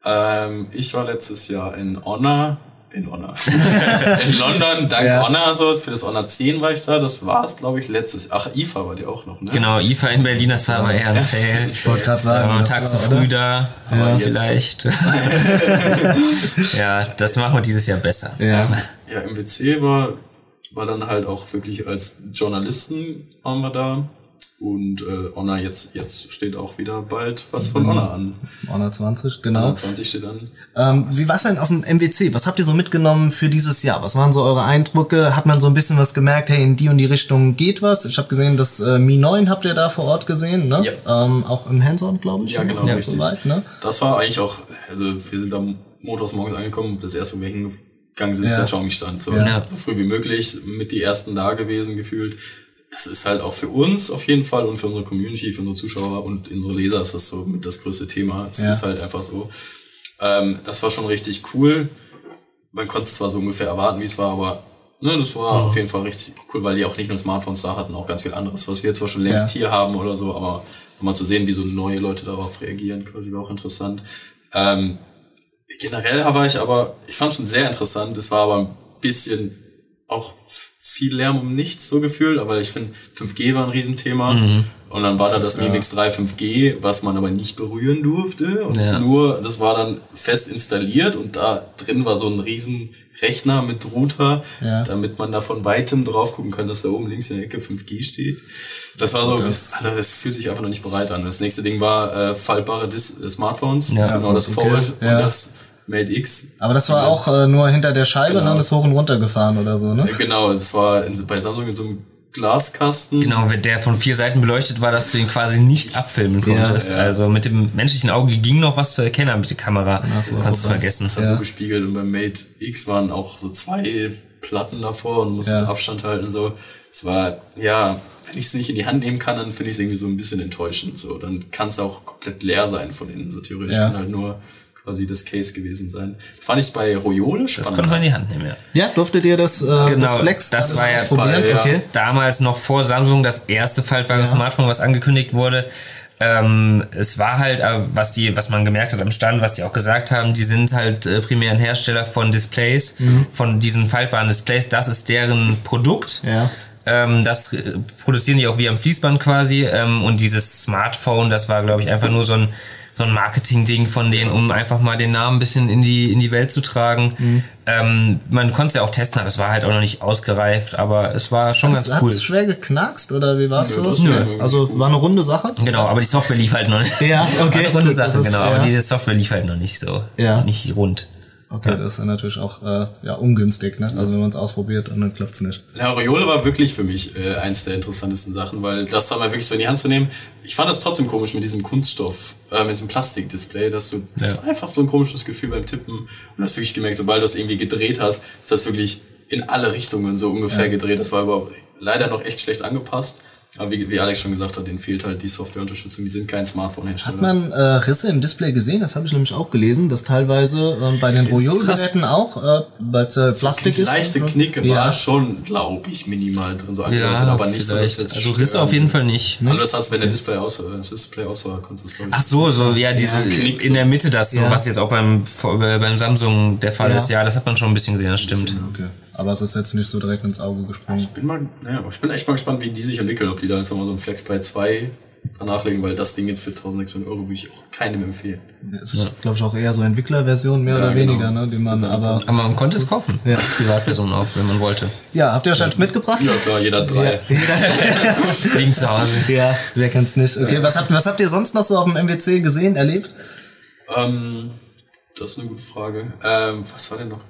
Ähm, ich war letztes Jahr in Honor. In Honor. [LAUGHS] in London, dank Ja. Honor, so. Für das Honor 10 war ich da. Das war es, glaube ich, letztes Ach, IFA war die auch noch, ne? Genau, IFA in Berlin, das war aber eher ein Fail. Ich wollte gerade Da war sagen. einen Tag zu oder? früh da, aber jetzt- vielleicht. [LAUGHS] ja, das machen wir dieses Jahr besser. Ja. Ja, MWC war, war dann halt auch wirklich als Journalisten waren wir da. Und äh, Honor jetzt, jetzt steht auch wieder bald was von Honor an. Honor 20, genau. Honor 20 steht an. Ähm, wie war's denn auf dem MWC? Was habt ihr so mitgenommen für dieses Jahr? Was waren so eure Eindrücke? Hat man so ein bisschen was gemerkt, hey, in die und die Richtung geht was? Ich habe gesehen, das äh, Mi 9 habt ihr da vor Ort gesehen, ne? Ja. Ähm, auch im Hands-on, glaube ich. Ja, ne? genau, richtig. Soweit, ne? Das war eigentlich auch, also wir sind am montags morgens angekommen, das erste, wo wir hingegangen sind, ist Ja. der Xiaomi-Stand. So, Ja. so früh wie möglich, mit die ersten da gewesen gefühlt. Das ist halt auch für uns auf jeden Fall und für unsere Community, für unsere Zuschauer und unsere Leser ist das so mit das größte Thema. Es Ja. ist halt einfach so. Ähm, das war schon richtig cool. Man konnte es zwar so ungefähr erwarten, wie es war, aber ne, das war auf jeden Fall richtig cool, weil die auch nicht nur Smartphones da hatten, auch ganz viel anderes, was wir zwar schon längst Ja. hier haben oder so, aber mal zu sehen, wie so neue Leute darauf reagieren, quasi war auch interessant. Ähm, generell war ich aber, ich fand schon sehr interessant, es war aber ein bisschen auch viel Lärm um nichts so gefühlt, aber ich finde 5G war ein Riesenthema und dann war da das Mi Mix 3 5G, was man aber nicht berühren durfte und Ja. nur, das war dann fest installiert und da drin war so ein riesen Rechner mit Router, Ja. damit man da von weitem drauf gucken kann, dass da oben links in der Ecke 5G steht. Das war so, Das- das, das fühlt sich einfach noch nicht bereit an. Das nächste Ding war äh, faltbare Dis äh, Smartphones, Ja. genau das Okay. Fold Ja. und das Mate X. Aber das war auch äh, nur hinter der Scheibe, Genau. ne? Das hoch und runter gefahren oder so, ne? Äh, Genau, das war in, bei Samsung in so einem Glaskasten. Genau, wenn der von vier Seiten beleuchtet war, dass du ihn quasi nicht abfilmen konntest. Ja. Also mit dem menschlichen Auge ging noch was zu erkennen, aber mit der Kamera kannst du vergessen. Das hat Ja. so gespiegelt und beim Mate X waren auch so zwei Platten davor und musstest Ja. Abstand halten so. Es war, ja, wenn ich es nicht in die Hand nehmen kann, dann finde ich es irgendwie so ein bisschen enttäuschend. So, dann kann es auch komplett leer sein von innen. So theoretisch Ja. kann halt nur quasi das Case gewesen sein. Fand ich es bei Royole Das spannend. konnte man in die Hand nehmen, ja. Ja, durftet ihr das, äh, Genau, das Flex das alles war ja ausprobieren? bei- ja. Okay. damals noch vor Samsung das erste faltbare Smartphone, was angekündigt wurde. Ähm, es war halt, äh, was die, was man gemerkt hat am Stand, was die auch gesagt haben, die sind halt äh, primär ein Hersteller von Displays, Mhm. von diesen faltbaren Displays. Das ist deren Produkt. Ja. Ähm, das äh, produzieren die auch wie am Fließband quasi. Ähm, und dieses Smartphone, das war, glaube ich, einfach nur so ein, so ein Marketing-Ding von denen, um einfach mal den Namen ein bisschen in die, in die Welt zu tragen. Mhm. Ähm, man konnte es ja auch testen, aber es war halt auch noch nicht ausgereift, aber es war schon Das, ganz cool. Hat's schwer geknackst oder wie war's Nö, so? war irgendwie Also war eine runde Sache? Genau, aber die Software lief halt noch nicht. Ja, okay, [LAUGHS] Eine runde Sache, genau. ja. Aber die Software lief halt noch nicht so. Ja. Nicht rund. Okay, das ist ja natürlich auch äh, ja, ungünstig, ne? Also wenn man es ausprobiert und dann klappt's nicht. Ja, Royole war wirklich für mich äh, eins der interessantesten Sachen, weil das dann mal wirklich so in die Hand zu nehmen. Ich fand das trotzdem komisch mit diesem Kunststoff, äh, mit diesem Plastikdisplay, dass du, das Ja. war einfach so ein komisches Gefühl beim Tippen. Und du hast wirklich gemerkt, sobald du es irgendwie gedreht hast, ist das wirklich in alle Richtungen so ungefähr gedreht. Das war aber leider noch echt schlecht angepasst. Aber wie, wie Alex schon gesagt hat, denen fehlt halt die Softwareunterstützung. Die sind kein Smartphone-Hersteller. Hat man äh, Risse im Display gesehen? Das habe ich nämlich auch gelesen, dass teilweise ähm, bei den Royol-Geräten auch, äh, weil es äh, Plastik ist. leichte und so. Knicke ja. war schon, glaube ich, minimal drin, so angedeutet, aber nicht so, dass vielleicht. jetzt Also Risse auf jeden Fall nicht. Also das heißt, wenn der Display aus, äh, das Display aus war, konntest du es, glaube ich, Ach so, so, ja, diese, Knick so. in der Mitte das, so, Ja. was jetzt auch beim, äh, beim Samsung der Fall Ja. ist. Ja, das hat man schon ein bisschen gesehen, das stimmt. Okay. Aber es ist jetzt nicht so direkt ins Auge gesprungen. bin mal, naja, ich bin echt mal gespannt, wie die sich entwickeln, ob die da jetzt nochmal so ein FlexPay 2 danach legen, weil das Ding jetzt für 1600 Euro würde ich auch keinem empfehlen. Es ist, glaube ich, auch eher so Entwicklerversion, mehr Ja, oder genau. weniger, ne? Die man aber. Aber man konnte es kaufen. Ja. Als Privatperson auch, wenn man wollte. Ja, habt ihr euch eins mitgebracht? Ja klar, jeder drei. [LAUGHS] Liegen zu Hause. Ja, wer kennt's nicht. Okay, was habt, was habt ihr sonst noch so auf dem MWC gesehen, erlebt? Ähm, das ist eine gute Frage. Ähm, was war denn noch?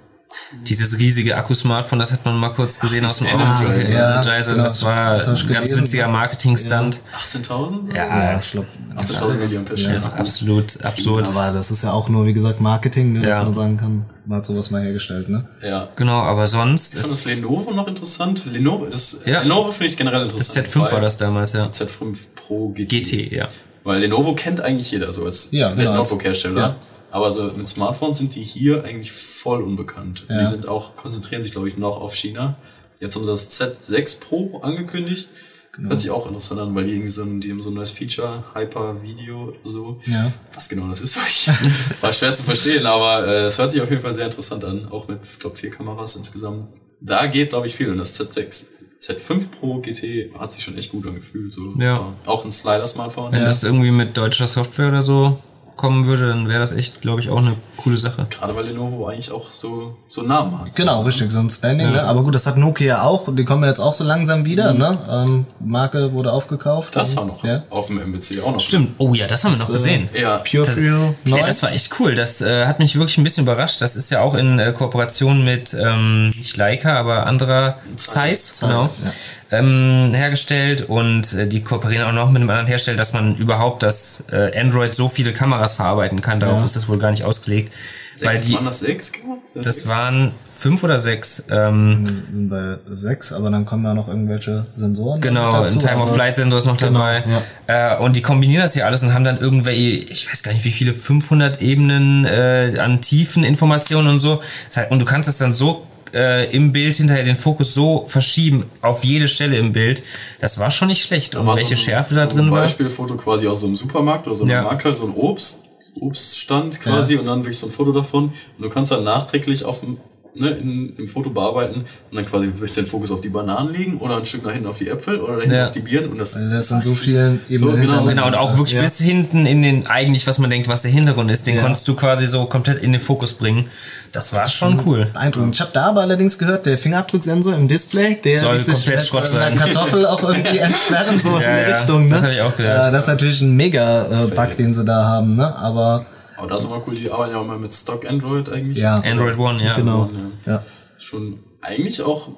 Dieses riesige Akku-Smartphone, das hat man mal kurz gesehen aus dem Energizer. Ja, Energizer, genau. das war Das ein ganz gelesen. witziger Marketing-Stunt. 18.000? Ja, ich glaube. 18.000 mAh. einfach absolut absurd. Aber das ist ja auch nur, wie gesagt, Marketing, ne, dass Ja. man sagen kann, man hat sowas mal hergestellt, ne? Ja. Genau, aber sonst Ich fand ist das Lenovo noch interessant. Lenovo, das, Ja. Lenovo finde ich generell das interessant. Z5 war das damals, ja. Z5 Pro GT. GT, ja. Weil Lenovo kennt eigentlich jeder so als Ja, genau, Notebook-Hersteller. ja. Aber so mit Smartphones sind die hier eigentlich voll unbekannt. Ja. Die sind auch, konzentrieren sich, glaube ich, noch auf China. Jetzt haben sie das Z6 Pro angekündigt. Genau. Hört sich auch interessant an, weil die irgendwie so ein, die haben so ein neues Feature, Hyper-Video oder so. Ja. Was genau das ist, [LAUGHS] war schwer zu verstehen, aber äh, es hört sich auf jeden Fall sehr interessant an. Auch mit, ich glaube, vier Kameras insgesamt. Da geht, glaube ich, viel. Und das Z6, Z5 Pro GT hat sich schon echt gut angefühlt. So. Ja. Auch ein Slider-Smartphone. Wenn das irgendwie mit deutscher Software oder so kommen würde, dann wäre das echt, glaube ich, auch eine coole Sache. Gerade weil Lenovo eigentlich auch so, so einen Namen hat. Genau, richtig, so ein Standing, ne? Aber gut, das hat Nokia auch, die kommen jetzt auch so langsam wieder, ne? Ähm, Marke wurde aufgekauft. Das und- war noch Ja. auf dem MWC auch noch. Stimmt. Oh ja, das haben wir noch gesehen. Ja, Pure Das, ja, 9. das war echt cool. Das äh, hat mich wirklich ein bisschen überrascht. Das ist ja auch in äh, Kooperation mit ähm, nicht Leica, aber anderer Zeiss, genau, Zeiss, ja. Ähm, hergestellt und äh, die kooperieren auch noch mit einem anderen Hersteller, dass man überhaupt das äh, Android so viele Kameras verarbeiten kann. Darauf Ja. ist das wohl gar nicht ausgelegt. Weil sechs, die, waren das sechs? Das, das waren fünf oder sechs. Ähm, sind bei sechs, aber dann kommen ja noch irgendwelche Sensoren. Genau, dazu. ein Time of Also- Flight Sensor ist noch dabei. Äh, und die kombinieren das hier alles und haben dann irgendwelche, ich weiß gar nicht wie viele, 500 Ebenen äh, an tiefen Informationen und so. Das heißt, und du kannst das dann so äh, im Bild hinterher den Fokus so verschieben auf jede Stelle im Bild. Das war schon nicht schlecht. Und welche so ein- Schärfe da so drin ein war. Beispielfoto quasi aus so einem Supermarkt oder so einem Ja. Markt, so ein Obst, Obststand quasi und dann wirklich so ein Foto davon. Und du kannst dann nachträglich auf dem, ne, in, im Foto bearbeiten und dann quasi wirklich den Fokus auf die Bananen legen oder ein Stück nach hinten auf die Äpfel oder dahinten Ja. auf die Birnen und das, Das sind so vielen so, Ebenen genau. Genau, und auch wirklich Ja. bis hinten in den, eigentlich, was man denkt, was der Hintergrund ist, den Ja. konntest du quasi so komplett in den Fokus bringen. Das war schon cool. Beeindruckend. Ich habe da aber allerdings gehört, der Fingerabdrucksensor im Display, der Soll komplett Schrott sein. Kartoffel auch [LAUGHS] irgendwie entsperren, Ja, in der ja, Richtung. Ne? das hab ich auch gehört. Ja, das ist natürlich ein mega äh, Bug, den sie da haben, ne? Aber aber das ist immer cool, die arbeiten ja auch mal mit Stock Android eigentlich. Ja. Android One, ja. genau. Ja. Ja. Schon eigentlich auch,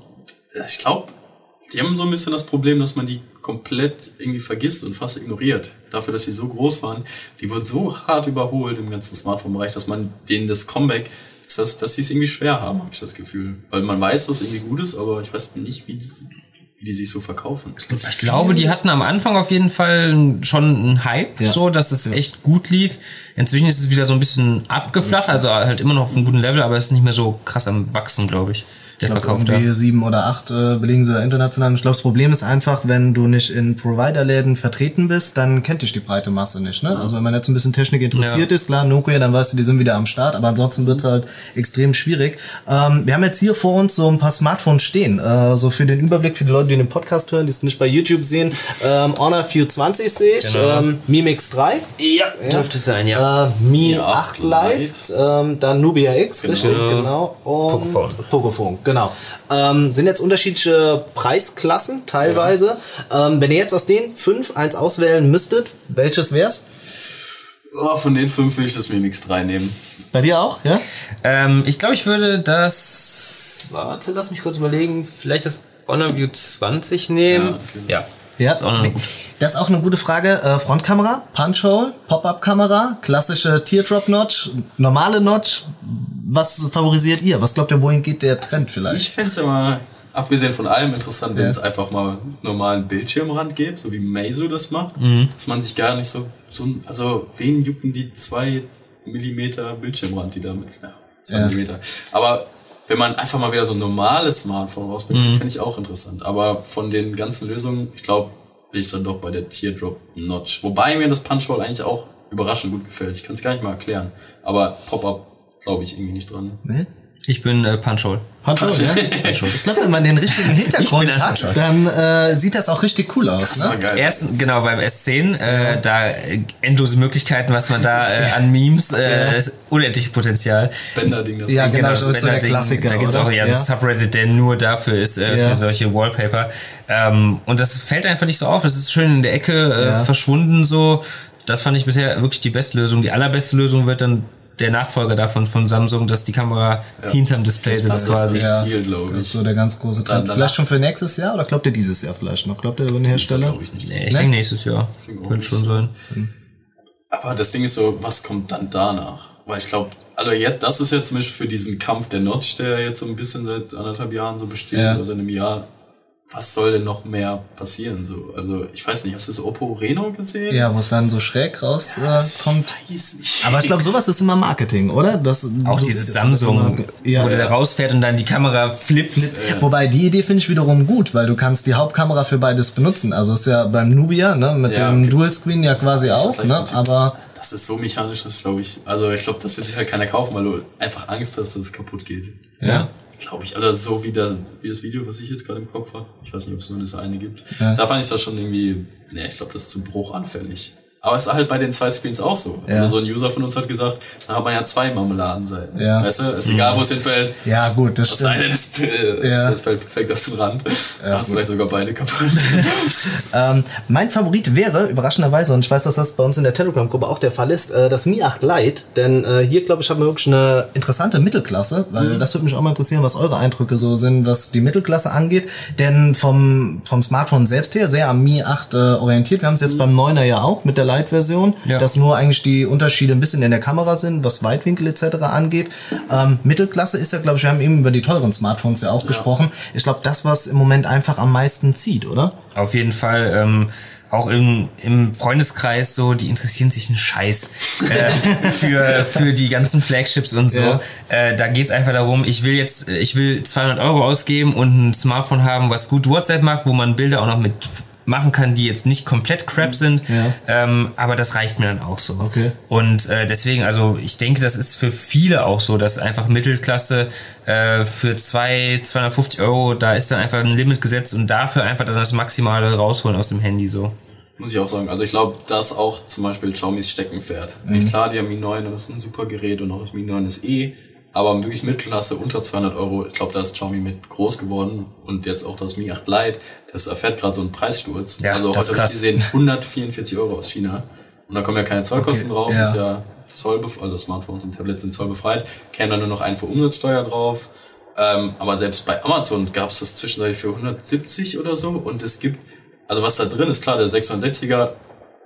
ja, ich glaube, die haben so ein bisschen das Problem, dass man die komplett irgendwie vergisst und fast ignoriert. Dafür, dass sie so groß waren, die wurden so hart überholt im ganzen Smartphone-Bereich, dass man denen das Comeback, dass, das- dass sie es irgendwie schwer haben, habe ich das Gefühl. Weil man weiß, dass es irgendwie gut ist, aber ich weiß nicht, wie die, wie die sich so verkaufen. Ich glaube, die hatten am Anfang auf jeden Fall schon einen Hype, Ja. so dass es echt gut lief. Inzwischen ist es wieder so ein bisschen abgeflacht, also halt immer noch auf einem guten Level, aber es ist nicht mehr so krass am Wachsen, glaube ich. Der Ich glaub, Verkauf da. irgendwie sieben oder acht äh, belegen sie international. Ich glaube, das Problem ist einfach, wenn du nicht in Providerläden vertreten bist, dann kennt dich die breite Masse nicht. Ne? Also wenn man jetzt ein bisschen Technik interessiert Ja. ist, klar, Nokia, dann weißt du, die sind wieder am Start, aber ansonsten wird's halt extrem schwierig. Ähm, wir haben jetzt hier vor uns so ein paar Smartphones stehen. Äh, so für den Überblick, für die Leute, die den Podcast hören, die es nicht bei YouTube sehen. Ähm, Honor View 20 sehe ich, Genau. ähm, Mi Mix 3, Ja, dürfte es sein, ja. äh, Mi Mi 8 8 Lite, ähm, dann Nubia X, richtig, genau. Und Pocophone. Pocophone, genau. Ähm, sind jetzt unterschiedliche Preisklassen teilweise. Ähm, wenn ihr jetzt aus den fünf eins auswählen müsstet, welches wär's? Oh, von den fünf will ich das Mimix 3 nehmen. Bei dir auch, ja? Ähm, ich glaube, ich würde das. Warte, lass mich kurz überlegen. Vielleicht das Honor View 20 nehmen. Ja. Ja, Noch eine gute. das ist auch eine gute Frage. Äh, Frontkamera, Punch-Hole, Pop-Up-Kamera, klassische Teardrop-Notch, normale Notch. Was favorisiert ihr? Was glaubt ihr, wohin geht der Trend vielleicht? Ich fände es ja mal, abgesehen von allem, interessant, wenn Ja. es einfach mal einen normalen Bildschirmrand gibt, so wie Meizu das macht. Mhm. Dass man sich gar nicht so, so also wen jucken die zwei Millimeter Bildschirmrand, die damit, ja, zwei Ja. Millimeter. Aber wenn man einfach mal wieder so ein normales Smartphone rausbringt, Mhm. finde ich auch interessant. Aber von den ganzen Lösungen, ich glaube, bin ich dann doch bei der Teardrop Notch. Wobei mir das Punchhole eigentlich auch überraschend gut gefällt. Ich kann es gar nicht mal erklären. Aber Pop-Up glaube ich irgendwie nicht dran. Nee? Ich bin äh, Punch-Hole. Punch-Hole, ja? [LAUGHS] Ich glaube, wenn man den richtigen Hintergrund hat, Punch-Hole. dann äh, sieht das auch richtig cool aus. Das Ne? war geil. Erst, genau, beim S10, äh, da äh, endlose Möglichkeiten, was man da äh, an Memes, äh, ist unendliches Potenzial. Bender-Ding, das Ja, war- genau, das so ist so der. Klassiker, Da gibt's oder? auch ja, Ja. ein Subreddit, der nur dafür ist, äh, Ja. für solche Wallpaper. Ähm, und das fällt einfach nicht so auf. Es ist schön in der Ecke äh, Ja. verschwunden so. Das fand ich bisher wirklich die beste Lösung. Die allerbeste Lösung wird dann der Nachfolger davon von Samsung, dass die Kamera hinterm Display sitzt passt quasi. das Ja, Ziel, glaub das ist ich. so der ganz große Trend. Vielleicht schon für nächstes Jahr oder glaubt ihr dieses Jahr vielleicht noch? Glaubt ihr über den Hersteller? glaube ich nicht. Nee, ich Ne? denke nächstes Jahr. Könnte schon sein. Aber das Ding ist so, was kommt dann danach? Weil ich glaube, also jetzt, das ist jetzt zum Beispiel für diesen Kampf der Notch, der jetzt so ein bisschen seit anderthalb Jahren so besteht, Ja. oder seit einem Jahr. Was soll denn noch mehr passieren? So, also ich weiß nicht, hast du das Oppo Reno gesehen? Ja, wo es dann so schräg rauskommt. Das Äh, kommt. weiß nicht. Aber ich glaube, sowas ist immer Marketing, oder? Das, Auch du- dieses das- Samsung, Ja, wo der ja. rausfährt und dann die Kamera flippt. Wobei die Idee finde ich wiederum gut, weil du kannst die Hauptkamera für beides benutzen. Also ist ja beim Nubia, ne, mit Ja, dem okay. Dual Screen ja quasi das auch, gleiche ne, aber Das ist so mechanisch, das glaube ich. Also ich glaube, das wird sich halt keiner kaufen, weil du einfach Angst hast, dass es kaputt geht. ja. Glaube ich, also so wie, der, wie das Video, was ich jetzt gerade im Kopf habe. Ich weiß nicht, ob es nur das eine gibt. Ja. Da fand ich das schon irgendwie, nee, ich glaube, das ist zu bruchanfällig. Aber es ist halt bei den zwei Screens auch so. Ja. Also so ein User von uns hat gesagt, da hat man ja zwei Marmeladenseiten. Ja. Weißt du, ist egal, wo es hinfällt. Ja, gut, das stimmt. es, äh, [LAUGHS] Ja. es fällt perfekt auf den Rand. da hast du vielleicht sogar beide kaputt. [LAUGHS] Ähm, mein Favorit wäre, überraschenderweise, und ich weiß, dass das bei uns in der Telegram-Gruppe auch der Fall ist, äh, das Mi 8 Lite. Denn äh, hier, glaube ich, haben wir wirklich eine interessante Mittelklasse, weil das würde mich auch mal interessieren, was eure Eindrücke so sind, was die Mittelklasse angeht. Denn vom, vom Smartphone selbst her sehr am Mi 8 äh, orientiert. Wir haben es jetzt beim 9er ja auch mit der Lite-Version, Ja. dass nur eigentlich die Unterschiede ein bisschen in der Kamera sind, was Weitwinkel etc. angeht. Ähm, Mittelklasse ist ja, glaube ich, wir haben eben über die teuren Smartphones ja auch gesprochen. Ich glaube, das, was im Moment einfach am meisten zieht, oder? Auf jeden Fall. Ähm, auch im, im Freundeskreis so, die interessieren sich einen Scheiß äh, [LAUGHS] für, für die ganzen Flagships und so. Ja. Äh, da geht's einfach darum, ich will jetzt, ich will 200 Euro ausgeben und ein Smartphone haben, was gut WhatsApp macht, wo man Bilder auch noch mit machen kann, die jetzt nicht komplett crap sind, ähm, aber das reicht mir dann auch so. Okay. Und äh, deswegen, also ich denke, das ist für viele auch so, dass einfach Mittelklasse äh, für zwei 250 Euro, da ist dann einfach ein Limit gesetzt und dafür einfach dann das Maximale rausholen aus dem Handy so. Muss ich auch sagen. Also ich glaube, dass auch zum Beispiel Xiaomi's Steckenpferd. Mhm. Klar, die haben Mi 9 und das ist ein super Gerät und auch das Mi 9 ist eh. Aber wirklich Mittelklasse unter 200 Euro, ich glaube, da ist Xiaomi mit groß geworden. Und jetzt auch das Mi 8 Lite, das erfährt gerade so einen Preissturz. Ja, also heute habe ich gesehen, 144 Euro aus China. Und da kommen ja keine Zollkosten Okay, drauf, ja. ist ja zollbefreit, also Smartphones und Tablets sind zollbefreit, käme dann nur noch Einfuhrumsatzsteuer drauf. Ähm, aber selbst bei Amazon gab es das zwischenzeitlich für 170 oder so. Und es gibt, also was da drin ist, klar, der 660er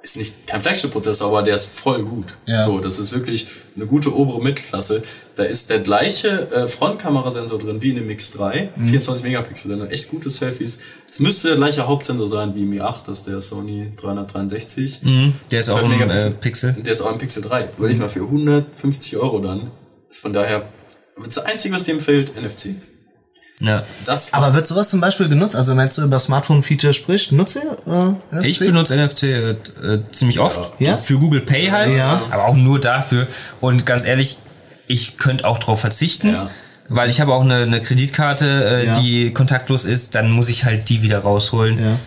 ist nicht kein Flagship-Prozessor, aber der ist voll gut. Ja. So, das ist wirklich eine gute obere Mittelklasse. Da ist der gleiche äh, Frontkamerasensor drin wie in dem X3, Mhm. 24 Megapixel, dann echt gute Selfies. Es müsste der gleiche Hauptsensor sein wie im Mi 8, das ist der Sony 363. Der ist auch 12 im äh. Pixel. Der ist auch im Pixel 3. Überleg mal, für 150 Euro dann. Von daher, das Einzige, was dem fehlt, NFC. Ja. Das Aber wird sowas zum Beispiel genutzt? Also wenn du über Smartphone-Feature sprichst, nutzt ihr äh, NFC? Ich benutze NFC äh, äh, ziemlich oft. Ja? Für Google Pay halt. Ja. Aber auch nur dafür. Und ganz ehrlich, ich könnte auch drauf verzichten. Ja. Weil ich habe auch eine, eine Kreditkarte, äh, Ja. die kontaktlos ist, dann muss ich halt die wieder rausholen. Ja.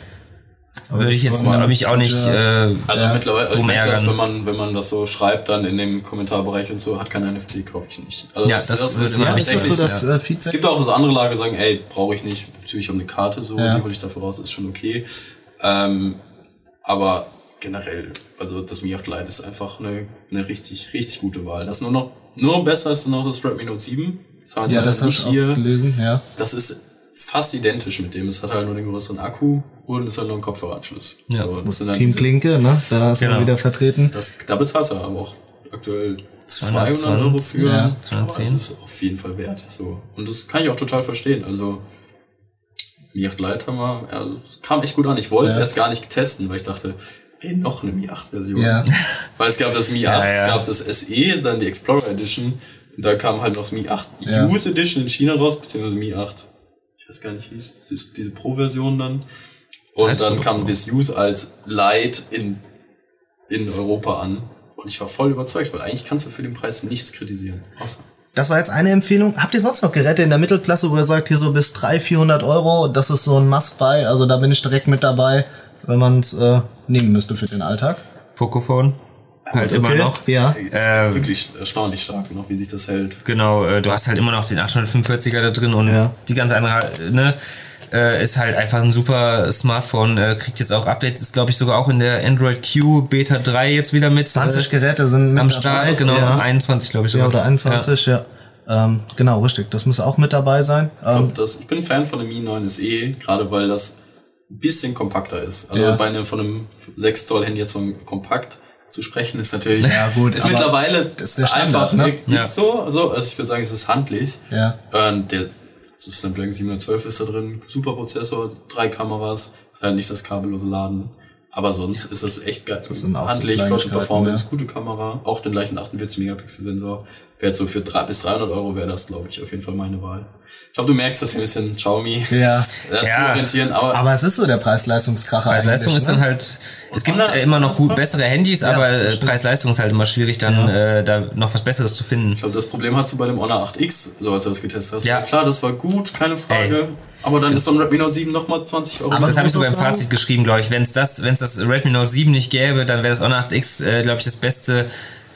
Würde ich das jetzt mal- mich auch nicht äh, Also mittlerweile, also ich dumm merke das, ärgern. wenn man, wenn man das so schreibt, dann in dem Kommentarbereich und so, hat kein NFC, kaufe ich nicht. Also Ja, das würde Ja, Ja, ist das so das äh, Es Feedback? gibt auch das andere Lager, sagen, ey, brauche ich nicht, ich habe eine Karte, so, Ja. die hole ich dafür raus, ist schon okay. Ähm, aber generell, also das Mi 8 Lite ist einfach eine, eine richtig, richtig gute Wahl. Das nur noch, nur besser ist noch das Redmi Note 7. Das haben wir Ja, das habe ich auch hier. gelesen, ja. Das ist fast identisch mit dem. Es hat halt nur den größeren Akku und es hat nur einen Kopfhöreranschluss. So, das sind dann Team diese- Klinke, ne? Da ist Genau. man wieder vertreten. das, da bezahlst du aber auch aktuell 220, 200 Euro für. ja, Aber 210. das ist auf jeden Fall wert. So. Und das kann ich auch total verstehen. Also, Mi 8 Lite haben wir, ja, kam echt gut an. Ich wollte es Ja. erst gar nicht testen, weil ich dachte, ey, noch eine Mi 8 Version. Ja. [LAUGHS] Weil es gab das Mi 8, ja. es gab das SE, dann die Explorer Edition. Und da kam halt noch das Mi 8 Ja. Youth Edition in China raus, beziehungsweise Mi 8, ich weiß gar nicht, wie es, das- diese Pro-Version dann. Und Heißt dann kam das Youth als Lite in, in Europa an. Und ich war voll überzeugt, weil eigentlich kannst du für den Preis nichts kritisieren. Außer. Das war jetzt eine Empfehlung. Habt ihr sonst noch Geräte in der Mittelklasse, wo ihr sagt, hier so bis 300, 400 Euro, das ist so ein Must-Buy, also da bin ich direkt mit dabei, wenn man es äh, nehmen müsste für den Alltag? Pocophone. Halt immer noch. Ja. Ist wirklich erstaunlich stark noch, wie sich das hält. Genau, äh, du hast halt immer noch den 845er da drin und Ja. die ganze andere, ne, äh, ist halt einfach ein super Smartphone, äh, kriegt jetzt auch Updates, ist glaube ich sogar auch in der Android Q Beta 3 jetzt wieder mit 20 äh, Geräte sind mit am. Start, genau, Ja, 21 glaube ich ja sogar. oder 21, ja. Ähm, genau, richtig. Das muss auch mit dabei sein. Ich, Ähm, glaub, das, ich bin Fan von dem Mi 9 SE, gerade weil das ein bisschen kompakter ist. Also Ja. bei einem von einem 6 Zoll Handy jetzt von kompakt zu sprechen ist natürlich [LAUGHS] Ja, gut, ist mittlerweile ist Standard, einfach ne? ist Ja. so, so also ich würde sagen es ist handlich ja. Und der Snapdragon 712 ist da drin, super Prozessor, drei Kameras, halt nicht das kabellose Laden. Aber sonst ist es echt geil. sind auch so Handlich, flotte Performance, ja. gute Kamera, auch den gleichen 48 Megapixel Sensor. Wäre jetzt so für drei bis 300 Euro wäre das, glaube ich, auf jeden Fall meine Wahl. Ich glaube, du merkst, dass wir ein bisschen Xiaomi Ja. dazu Ja. orientieren, aber, Aber es ist so der Preis-Leistungskracher. Preis-Leistung ist dann ne? halt, es gibt äh, immer noch gut bessere Handys, aber äh, Preis-Leistung ist halt immer schwierig, dann äh, da noch was Besseres zu finden. ich glaube, das Problem hast du bei dem Honor 8X, so als du das getestet hast. Ja. Klar, das war gut, keine Frage. Aber dann ist so ein Redmi Note 7 nochmal 20 Euro. Aber Das habe ich sogar im Fazit geschrieben, glaube ich. Wenn es das, wenn es das Redmi Note 7 nicht gäbe, dann wäre das Honor 8X, äh, glaube ich, das beste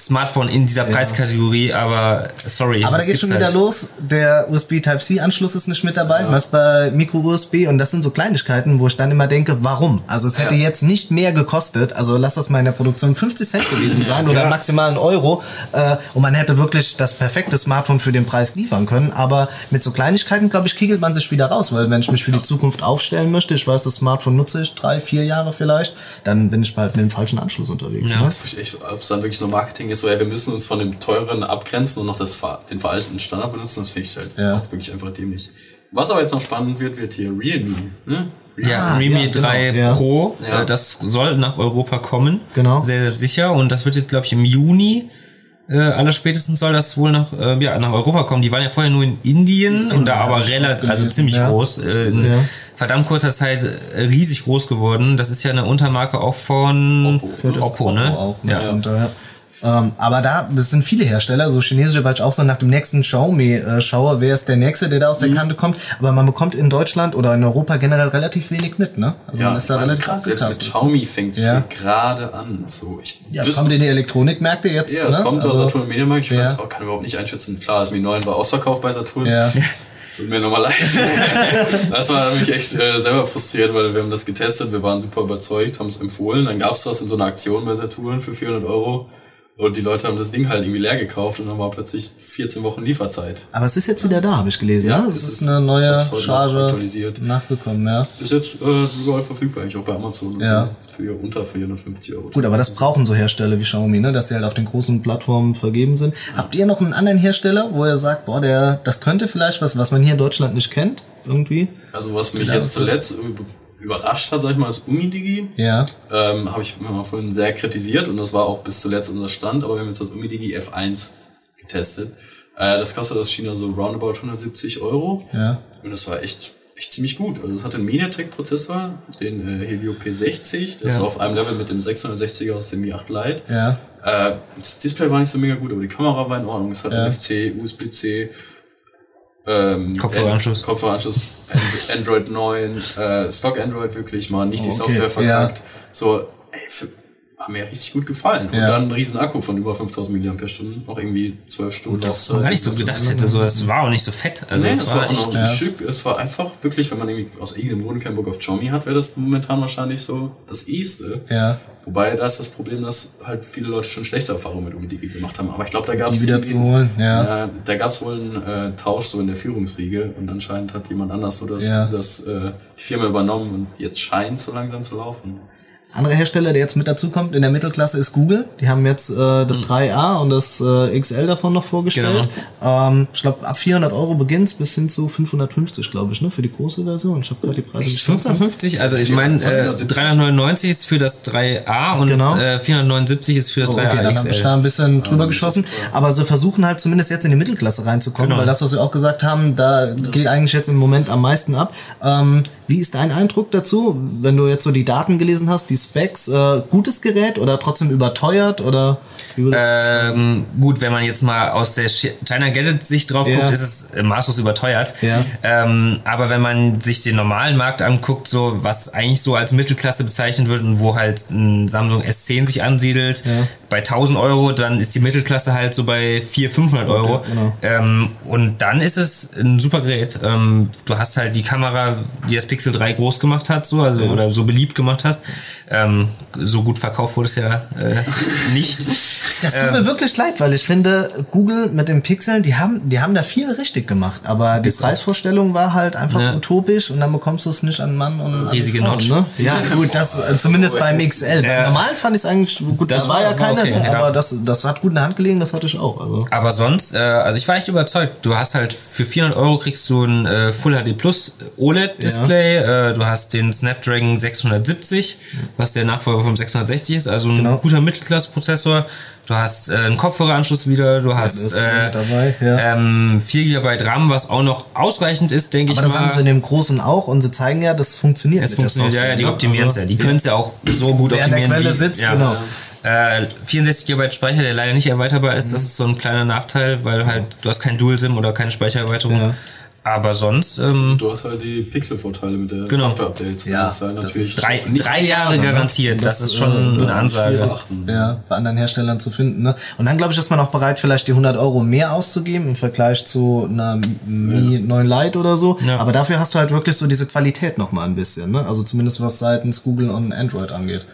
Smartphone in dieser Preiskategorie. Aber sorry. Aber da geht schon gibt's wieder halt. los. Der USB Type-C-Anschluss ist nicht mit dabei, was bei Micro-USB. Und das sind so Kleinigkeiten, wo ich dann immer denke, warum? Also es hätte Ja. jetzt nicht mehr gekostet. Also lass das mal in der Produktion 50 Cent gewesen [LAUGHS] sein oder maximal ein Euro. Äh, und man hätte wirklich das perfekte Smartphone für den Preis liefern können. Aber mit so Kleinigkeiten, glaube ich, kiegelt man sich wieder raus. Weil wenn ich mich für die Zukunft aufstellen möchte, ich weiß, das Smartphone nutze ich drei, vier Jahre vielleicht, dann bin ich bald mit dem falschen Anschluss unterwegs. Ja. Ne? Ich verstehe nicht, ob es dann wirklich nur Marketing ist, so, ja, wir müssen uns von dem teuren abgrenzen und noch das, den veralteten Standard benutzen, das finde ich halt Ja. auch wirklich einfach dämlich. Was aber jetzt noch spannend wird, wird hier Realme, ne? Ja, Ah, Realme ja, genau, 3 ja. Pro, Ja. äh, das soll nach Europa kommen. Genau. Sehr, sehr sicher. Und das wird jetzt, glaube ich, im Juni. Äh, allerspätestens soll das wohl nach, äh, ja, nach Europa kommen. Die waren ja vorher nur in Indien und da aber relativ, also ziemlich ja. groß. Äh, in Ja. verdammt kurzer Zeit äh, riesig groß geworden. Das ist ja eine Untermarke auch von Oppo. Oppo, ne? auch, Ja. ja. Äh, ähm, aber da, das sind viele Hersteller, so chinesische, weil ich auch so nach dem nächsten Xiaomi äh, schaue, wer ist der nächste, der da aus der Mhm. Kante kommt. Aber man bekommt in Deutschland oder in Europa generell relativ wenig mit, ne? Also man ist da relativ gerade selbst mit. Xiaomi fängt es Ja. gerade an. So, ich Ja, es wüsste- kommt in die Elektronikmärkte jetzt. Ja, es ne? kommt aus also, Saturn und Mediamarkt. Ich ja. weiß auch, kann überhaupt nicht einschätzen. Klar, das Mi 9 war ausverkauft bei Saturn. Ja. [LAUGHS] Tut mir nochmal leid. [LAUGHS] das war mich echt äh, selber frustriert, weil wir haben das getestet, wir waren super überzeugt, haben es empfohlen. Dann gab's das in so einer Aktion bei Saturn für 400 Euro. Und die Leute haben das Ding halt irgendwie leer gekauft und dann war plötzlich 14 Wochen Lieferzeit. Aber es ist jetzt wieder da, habe ich gelesen. Ja, ne? Es es ist ist- eine neue Charge aktualisiert. nachgekommen, ja. Ist jetzt äh, überall verfügbar, eigentlich auch bei Amazon und Ja. so. Für unter 450 Euro. Gut, aber das brauchen so Hersteller wie Xiaomi, ne? dass sie halt auf den großen Plattformen vergeben sind. Habt ihr noch einen anderen Hersteller, wo ihr sagt, boah, der, das könnte vielleicht was, was man hier in Deutschland nicht kennt, irgendwie? Also was mich jetzt zuletzt üb- überrascht hat, sag ich mal, ist Umidigi. Ja. Ähm, habe ich mal vorhin sehr kritisiert und das war auch bis zuletzt unser Stand, aber wir haben jetzt das Umidigi F1 getestet. Äh, das kostet aus China so roundabout 170 Euro. Ja. Und das war echt, echt ziemlich gut. Also es hat einen MediaTek-Prozessor, den äh, Helio P60, das ist so auf einem Level mit dem 660er aus dem Mi 8 Lite. Ja. Äh, das Display war nicht so mega gut, aber die Kamera war in Ordnung. Es hatte Ja. NFC, USB-C, ähm, Kopfhöreranschluss. An- Kopfhöreranschluss, And- Android 9, äh, Stock Android wirklich mal, nicht die Oh, okay. Software verkackt. So, ey, für, hat mir richtig gut gefallen. Und Ja. dann ein riesen Akku von über 5000 mAh, auch irgendwie 12 Stunden Das war gar nicht so gedacht hätte, so, das war auch nicht so fett. Also Nee, das das war war auch echt, noch ein Stück. Es war einfach wirklich, wenn man irgendwie aus irgendeinem Grund keinen Bock auf Xiaomi hat, wäre das momentan wahrscheinlich so das Eeste. Ja. Wobei da ist das Problem, dass halt viele Leute schon schlechte Erfahrungen mit Umidigi gemacht haben. Aber ich glaube, da gab es wieder zu holen, ja. da gab es wohl einen äh, Tausch so in der Führungsriege und anscheinend hat jemand anders so das, Ja. das äh, die Firma übernommen und jetzt scheint so langsam zu laufen. Anderer Hersteller, der jetzt mit dazukommt in der Mittelklasse, ist Google. Die haben jetzt äh, das 3A und das äh, XL davon noch vorgestellt. Ähm, ich glaube, ab 400 Euro beginnt's bis hin zu 550, glaube ich, ne, für die große Version. Ich habe gerade die Preise nicht ganz- 550, also ich meine, äh, 399 ist für das 3A und Genau. äh, 479 ist für das Oh, 3A okay, dann habe ich da ein bisschen drüber geschossen. Aber sie versuchen halt zumindest jetzt in die Mittelklasse reinzukommen, Genau. weil das, was wir auch gesagt haben, da geht eigentlich jetzt im Moment am meisten ab. Ähm, wie ist dein Eindruck dazu, wenn du jetzt so die Daten gelesen hast, die Specs, äh, gutes Gerät oder trotzdem überteuert oder Ähm, gut, wenn man jetzt mal aus der China Gadget Sicht drauf Ja. guckt, ist es maßlos überteuert. Ja. Ähm, aber wenn man sich den normalen Markt anguckt, so was eigentlich so als Mittelklasse bezeichnet wird und wo halt ein Samsung S10 sich ansiedelt, bei 1000 Euro, dann ist die Mittelklasse halt so bei 400, 500 Euro. genau. ähm, und dann ist es ein super Gerät. Ähm, du hast halt die Kamera, die das Pixel 3 groß gemacht hat, so, also, oder so beliebt gemacht hast. Ähm, so gut verkauft wurde es ja äh, [LAUGHS] nicht. Das tut Ähm. mir wirklich leid, weil ich finde, Google mit den Pixeln, die haben, die haben da viel richtig gemacht, aber die Preisvorstellung war halt einfach Ja. utopisch und dann bekommst du es nicht an Mann und an die Riesige Notch. Ne? Ja, gut, das äh, zumindest beim XL. Beim normalen fand ich es eigentlich gut, Das da war ja keine, okay, ja. aber das, das hat gut in der Hand gelegen, das hatte ich auch. Also. Aber sonst, äh, also ich war echt überzeugt. Du hast halt für 400 Euro kriegst du ein äh, Full HD Plus OLED-Display. Äh, du hast den Snapdragon 670, was der Nachfolger vom 660 ist, also ein Genau. guter Mittelklasse-Prozessor. Du hast äh, einen Kopfhöreranschluss wieder. Du hast ist äh, dabei, ja. ähm, 4 GB RAM, was auch noch ausreichend ist, denke ich Aber das mal. haben sie in dem Großen auch und sie zeigen ja, das funktioniert. Es funktioniert, ja, ja, die ne? optimieren es Also, ja. Die können es ja auch so gut Wer an der optimieren. Quelle wie, sitzt, ja. genau. Äh, 64 GB Speicher, der leider nicht erweiterbar ist, das ist so ein kleiner Nachteil, weil halt du hast kein Dual-SIM oder keine Speichererweiterung. Ja. aber sonst, ähm, Du hast halt die Pixel-Vorteile mit der Genau. Software-Updates. Ja, ist halt das natürlich ist drei, nicht drei Jahre garantiert. Das, Das, ist schon äh, eine Ansage. beachten. ja, bei anderen Herstellern zu finden. Ne? Und dann glaube ich, ist man auch bereit, vielleicht die 100 Euro mehr auszugeben im Vergleich zu einer Mi 9 Lite oder so. Ja. Aber dafür hast du halt wirklich so diese Qualität noch mal ein bisschen. Ne? Also zumindest was seitens Google und Android angeht.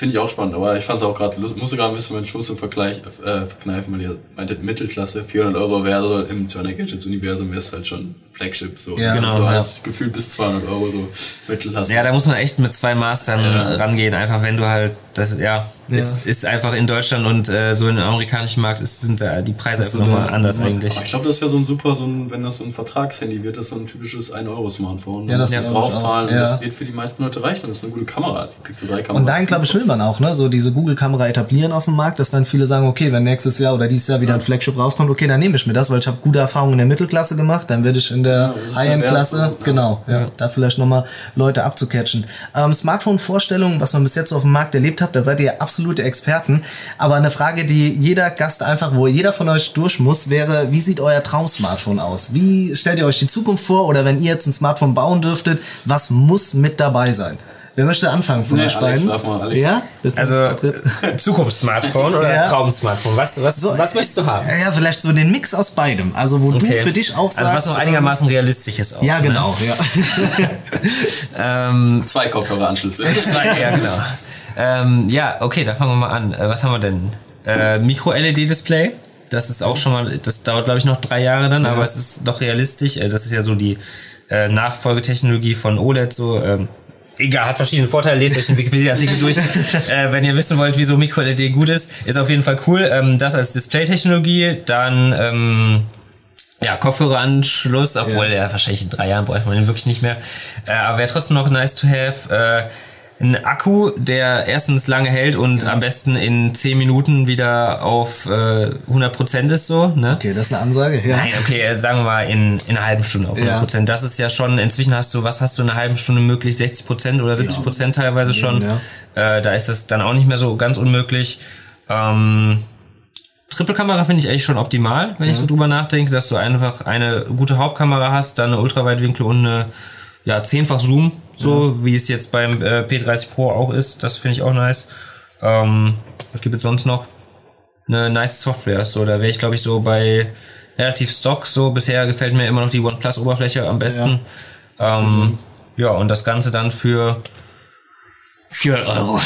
Finde ich auch spannend, aber ich fand es auch gerade lustig. Musste gerade ein bisschen meinen Schluss im Vergleich äh, verkneifen, weil ihr meintet Mittelklasse, 400 Euro wäre so im Turner Gadgets Universum wäre es halt schon Flagship so. Ja. Genau, so ja. heißt gefühlt bis 200 Euro so Mittelklasse. Ja, da muss man echt mit zwei Mastern rangehen, einfach wenn du halt, das, ja, Ist, ist einfach in Deutschland und äh, so im amerikanischen Markt ist, sind da die Preise einfach so nochmal anders eigentlich. Aber ich glaube, das wäre so ein super, so ein, wenn das so ein Vertragshandy wird, das ist so ein typisches 1-Euro-Smartphone. Ja, das ja, draufzahlen und Ja. das wird für die meisten Leute reichen. Das ist eine gute Kamera, die Pixel 3 Kamera. Und dahin, glaube ich, will man auch, ne? So diese Google-Kamera etablieren auf dem Markt, dass dann viele sagen, okay, wenn nächstes Jahr oder dieses Jahr wieder ein Flagship rauskommt, okay, dann nehme ich mir das, weil ich habe gute Erfahrungen in der Mittelklasse gemacht, dann werde ich in der High-End-Klasse, genau, ja, da vielleicht nochmal Leute abzucatchen. Ähm, Smartphone-Vorstellungen, was man bis jetzt so auf dem Markt erlebt hat, da seid ihr absolute Experten. Aber eine Frage, die jeder Gast einfach, wo jeder von euch durch muss, wäre, wie sieht euer Traum-Smartphone aus? Wie stellt ihr euch die Zukunft vor? Oder wenn ihr jetzt ein Smartphone bauen dürftet, was muss mit dabei sein? Wer möchte anfangen von Nee, euch Alex, beiden? darf mal, Alex. Ja? Also Zukunftssmartphone oder [LAUGHS] Ja. Traum-Smartphone? Was, was, So, was möchtest du haben? Ja, vielleicht so den Mix aus beidem. Also wo du für dich auch sagst. Also was noch einigermaßen realistisch ist auch. ähm, Ja, genau, Ne? ja. [LAUGHS] Ähm, Zwei Kopfhöreranschlüsse. [LAUGHS] zwei, ja, genau. Ähm, ja, okay, dann fangen wir mal an. Äh, was haben wir denn? Äh, Micro-LED-Display. Das ist auch schon mal, das dauert glaube ich noch drei Jahre dann, aber es ist doch realistisch. Äh, Das ist ja so die äh, Nachfolgetechnologie von OLED, so, ähm, egal, hat verschiedene Vorteile, lest euch den Wikipedia-Artikel durch. [LAUGHS] äh, wenn ihr wissen wollt, wieso Micro-LED gut ist, ist auf jeden Fall cool. Ähm, das als Display-Technologie, dann, ähm, ja, Kopfhöreranschluss, obwohl Ja. ja. wahrscheinlich in drei Jahren bräuchte man den wirklich nicht mehr. Äh, aber wäre trotzdem noch nice to have. Äh, ein Akku, der erstens lange hält und am besten in 10 Minuten wieder auf äh, 100% ist so. Ne? Okay, das ist eine Ansage, ja. Nein, okay, äh, sagen wir mal in, in einer halben Stunde auf 100%. Ja. Das ist ja schon, inzwischen hast du, was hast du in einer halben Stunde möglich? 60% oder 70% teilweise schon. Ja. Äh, da ist es dann auch nicht mehr so ganz unmöglich. Ähm, Triple-Kamera finde ich eigentlich schon optimal, wenn ich so drüber nachdenke, dass du einfach eine gute Hauptkamera hast, dann eine Ultraweitwinkel und eine ja, zehnfach Zoom, so wie es jetzt beim äh, P30 Pro auch ist. Das finde ich auch nice. Ähm, was gibt es sonst noch? Eine nice Software. So, da wäre ich, glaube ich, so bei relativ Stock. So, bisher gefällt mir immer noch die OnePlus-Oberfläche am besten. Ähm, ja, und das Ganze dann für 400 Euro.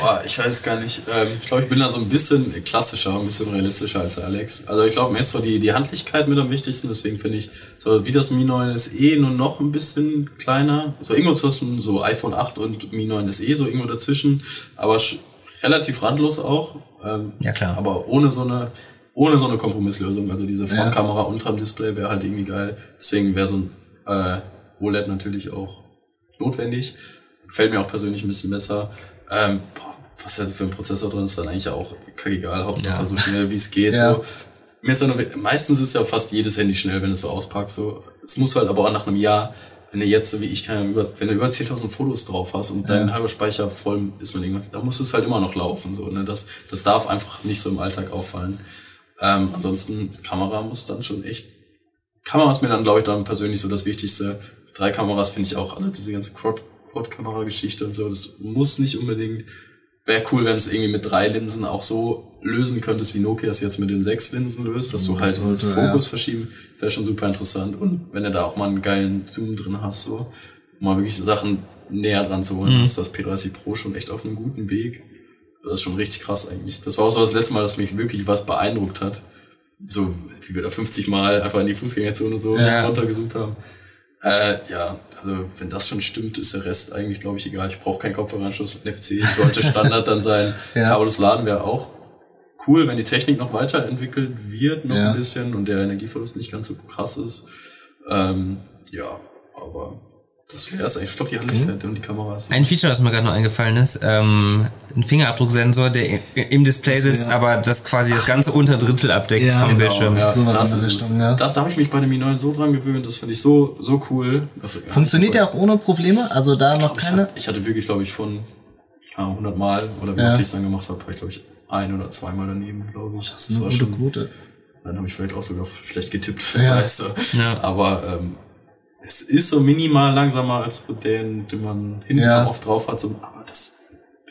Boah, ich weiß gar nicht. Ähm, ich glaube, ich bin da so ein bisschen klassischer, ein bisschen realistischer als der Alex. Also ich glaube, mir ist so die, die Handlichkeit mit am wichtigsten, deswegen finde ich, so wie das Mi 9 SE nur noch ein bisschen kleiner. So irgendwo zwischen so iPhone 8 und Mi 9 SE, so irgendwo dazwischen. Aber relativ randlos auch. Ähm, Ja, klar. Aber ohne so eine, ohne so eine Kompromisslösung. Also diese Frontkamera unterm Display wäre halt irgendwie geil. Deswegen wäre so ein äh, OLED natürlich auch notwendig. Gefällt mir auch persönlich ein bisschen besser. Ähm, boah, was da für ein Prozessor drin ist, dann eigentlich auch kackegal. Hauptsache Ja. so schnell wie es geht. [LAUGHS] Ja. So. Mir ist ja nur, meistens ist ja fast jedes Handy schnell, wenn du es so auspackst. So. Es muss halt aber auch nach einem Jahr, wenn du jetzt so wie ich, über, wenn du über 10.000 Fotos drauf hast und dein halber Speicher voll ist mit irgendwas, da muss es halt immer noch laufen. So, ne? das, das darf einfach nicht so im Alltag auffallen. Ähm, ansonsten, Kamera muss dann schon echt Kamera ist mir dann, glaube ich, dann persönlich so das Wichtigste. Drei Kameras finde ich auch, alle diese ganze Quad- Quad-Kamera-Geschichte und so, das muss nicht unbedingt. Wäre cool, wenn es irgendwie mit drei Linsen auch so lösen könntest, wie Nokia es jetzt mit den sechs Linsen löst, dass du halt sollte, das Fokus verschieben, wäre schon super interessant. Und wenn du da auch mal einen geilen Zoom drin hast, so, um mal wirklich Sachen näher dran zu holen, ist das P30 Pro schon echt auf einem guten Weg. Das ist schon richtig krass eigentlich. Das war auch so das letzte Mal, dass mich wirklich was beeindruckt hat so wie wir da 50 Mal einfach in die Fußgängerzone so Ja. runtergesucht haben. Äh, ja, also wenn das schon stimmt, ist der Rest eigentlich, glaube ich, egal. Ich brauche keinen Kopfhöreranschluss. NFC sollte [LAUGHS] Standard dann sein. Ja. Kabellos Laden wäre auch cool, wenn die Technik noch weiterentwickelt wird, noch Ja. ein bisschen und der Energieverlust nicht ganz so krass ist. Ähm, ja, aber das wäre es eigentlich. Ich glaube, die Handelswerte Mhm. und die Kameras. Ein Feature, das mir gerade noch eingefallen ist, ähm, ein Fingerabdrucksensor, der im Display sitzt, aber das quasi das ganze [LAUGHS] Unterdrittel abdeckt Ja, vom genau, Bildschirm. Ja, Sowas das ist Richtung, es. ja. Das, da habe ich mich bei dem Mi9 so dran gewöhnt, das finde ich so, so cool. Das Funktioniert der auch ohne Probleme? Also da noch Ich, keine? ich hatte wirklich, glaube ich, von ja, 100 Mal oder wie Ja. oft ich es dann gemacht habe, habe ich, glaube ich, ein oder zweimal daneben, glaube ich. Das, Eine war gute schon, Quote. Dann habe ich vielleicht auch sogar schlecht getippt, [LAUGHS] Ja. weißt du. Ja. Aber ähm, es ist so minimal langsamer als den, den man hinten Ja. oft drauf hat. So, aber das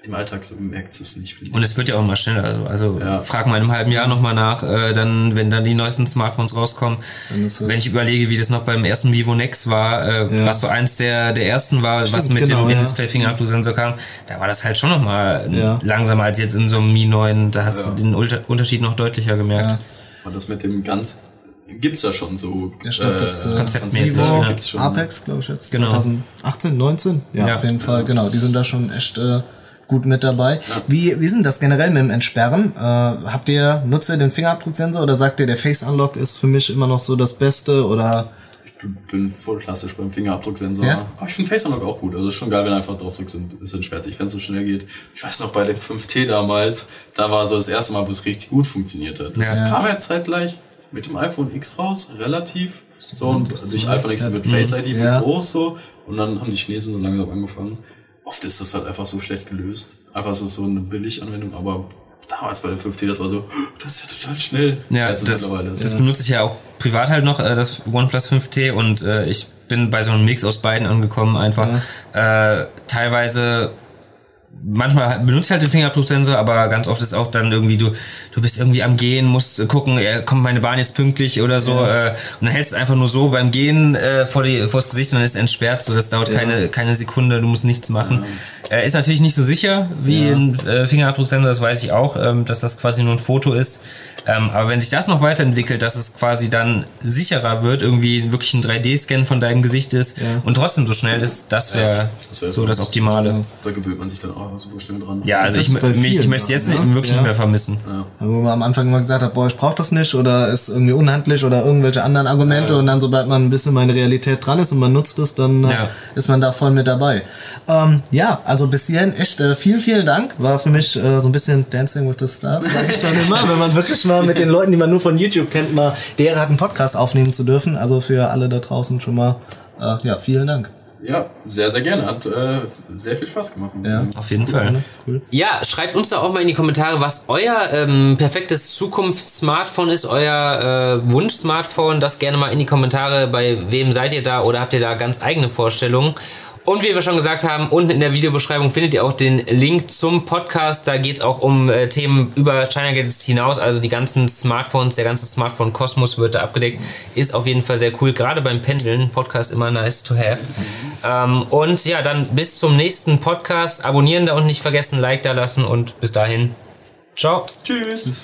im Alltag so merkt es nicht. Und es wird ja auch mal schneller. Also, also Ja. frag mal in einem halben Jahr nochmal nach, äh, dann, wenn dann die neuesten Smartphones rauskommen. Wenn ich überlege, wie das noch beim ersten Vivo Nex war, äh, Ja. was so eins der, der ersten war, was Stimmt, mit genau, dem ja. In-Display-Fingerabdrucksensor kam, da war das halt schon nochmal Ja. langsamer als jetzt in so einem Mi 9. Da hast du den Unterschied noch deutlicher gemerkt. Aber das mit dem ganz gibt's ja schon so. Ja, stimmt, das, äh, konzeptmäßig, ja. gibt's schon. Apex, glaube ich jetzt. Genau. 2018, 19? Ja, Ja. auf jeden Fall, genau. Die sind da schon echt äh, gut mit dabei. Wie, wie sind das generell mit dem Entsperren? Äh, habt ihr, nutzt ihr den Fingerabdrucksensor oder sagt ihr, der Face Unlock ist für mich immer noch so das Beste oder? Ich bin- bin voll klassisch beim Fingerabdrucksensor. Ja? Aber ich finde Face Unlock auch gut. Also ist schon geil, wenn du einfach drauf drückst und es entsperrt sich, wenn es so schnell geht. Ich weiß noch, bei dem 5T damals, da war so das erste Mal, wo es richtig gut funktioniert hat. Das Ja. kam ja zeitgleich mit dem iPhone X raus, relativ. So, und durch iPhone X wird Face ID Ja. groß so. Und dann haben die Chinesen so langsam angefangen. Oft ist das halt einfach so schlecht gelöst. Einfach ist es so eine Billiganwendung, aber damals bei dem 5T, das war so, [GASPS] das ist ja total schnell. Ja, Als es das, mittlerweile ist. das benutze ich ja auch privat halt noch, äh, das OnePlus 5T und äh, ich bin bei so einem Mix aus beiden angekommen einfach. Äh, teilweise, manchmal benutze ich halt den Fingerabdrucksensor, aber ganz oft ist auch dann irgendwie, du, du bist irgendwie am Gehen, musst gucken, äh, kommt meine Bahn jetzt pünktlich oder so äh, und dann hältst du einfach nur so beim Gehen äh, vor, die, vor das Gesicht und dann ist es entsperrt, so das dauert keine, keine Sekunde, du musst nichts machen. Äh, ist natürlich nicht so sicher wie ein äh, Fingerabdrucksensor, das weiß ich auch, ähm, dass das quasi nur ein Foto ist. Ähm, aber wenn sich das noch weiterentwickelt, dass es quasi dann sicherer wird, irgendwie wirklich ein 3D-Scan von deinem Gesicht ist und trotzdem so schnell ist, das wäre das wär so das Optimale. Da gewöhnt man sich dann auch super schnell dran. Ja, also ich, mich, ich möchte es jetzt ne? wirklich Ja. nicht mehr vermissen. Wo man am Anfang immer gesagt hat, boah, ich brauche das nicht oder ist irgendwie unhandlich oder irgendwelche anderen Argumente und dann sobald man ein bisschen meine Realität dran ist und man nutzt es, dann äh, Ja. ist man da voll mit dabei. Ähm, ja, also bis hierhin echt äh, vielen, vielen Dank. War für mich äh, so ein bisschen Dancing with the Stars, sage ich dann immer, wenn man wirklich mal mit den Leuten, die man nur von YouTube kennt, mal die Ehre hat, einen Podcast aufnehmen zu dürfen. Also für alle da draußen schon mal, äh, ja, vielen Dank. Ja, sehr, sehr gerne. Hat äh, sehr viel Spaß gemacht. Ja. sagen. Auf jeden Fall. Cool. Ja, schreibt uns doch auch mal in die Kommentare, was euer ähm, perfektes Zukunftssmartphone ist, euer äh, Wunsch-Smartphone. Das gerne mal in die Kommentare. Bei wem seid ihr da oder habt ihr da ganz eigene Vorstellungen? Und wie wir schon gesagt haben, unten in der Videobeschreibung findet ihr auch den Link zum Podcast. Da geht es auch um äh, Themen über China Gadgets hinaus. Also die ganzen Smartphones, der ganze Smartphone-Kosmos wird da abgedeckt. Ist auf jeden Fall sehr cool. Gerade beim Pendeln. Podcast immer nice to have. Ähm, und ja, dann bis zum nächsten Podcast. Abonnieren da und nicht vergessen, Like da lassen. Und bis dahin. Ciao. Tschüss.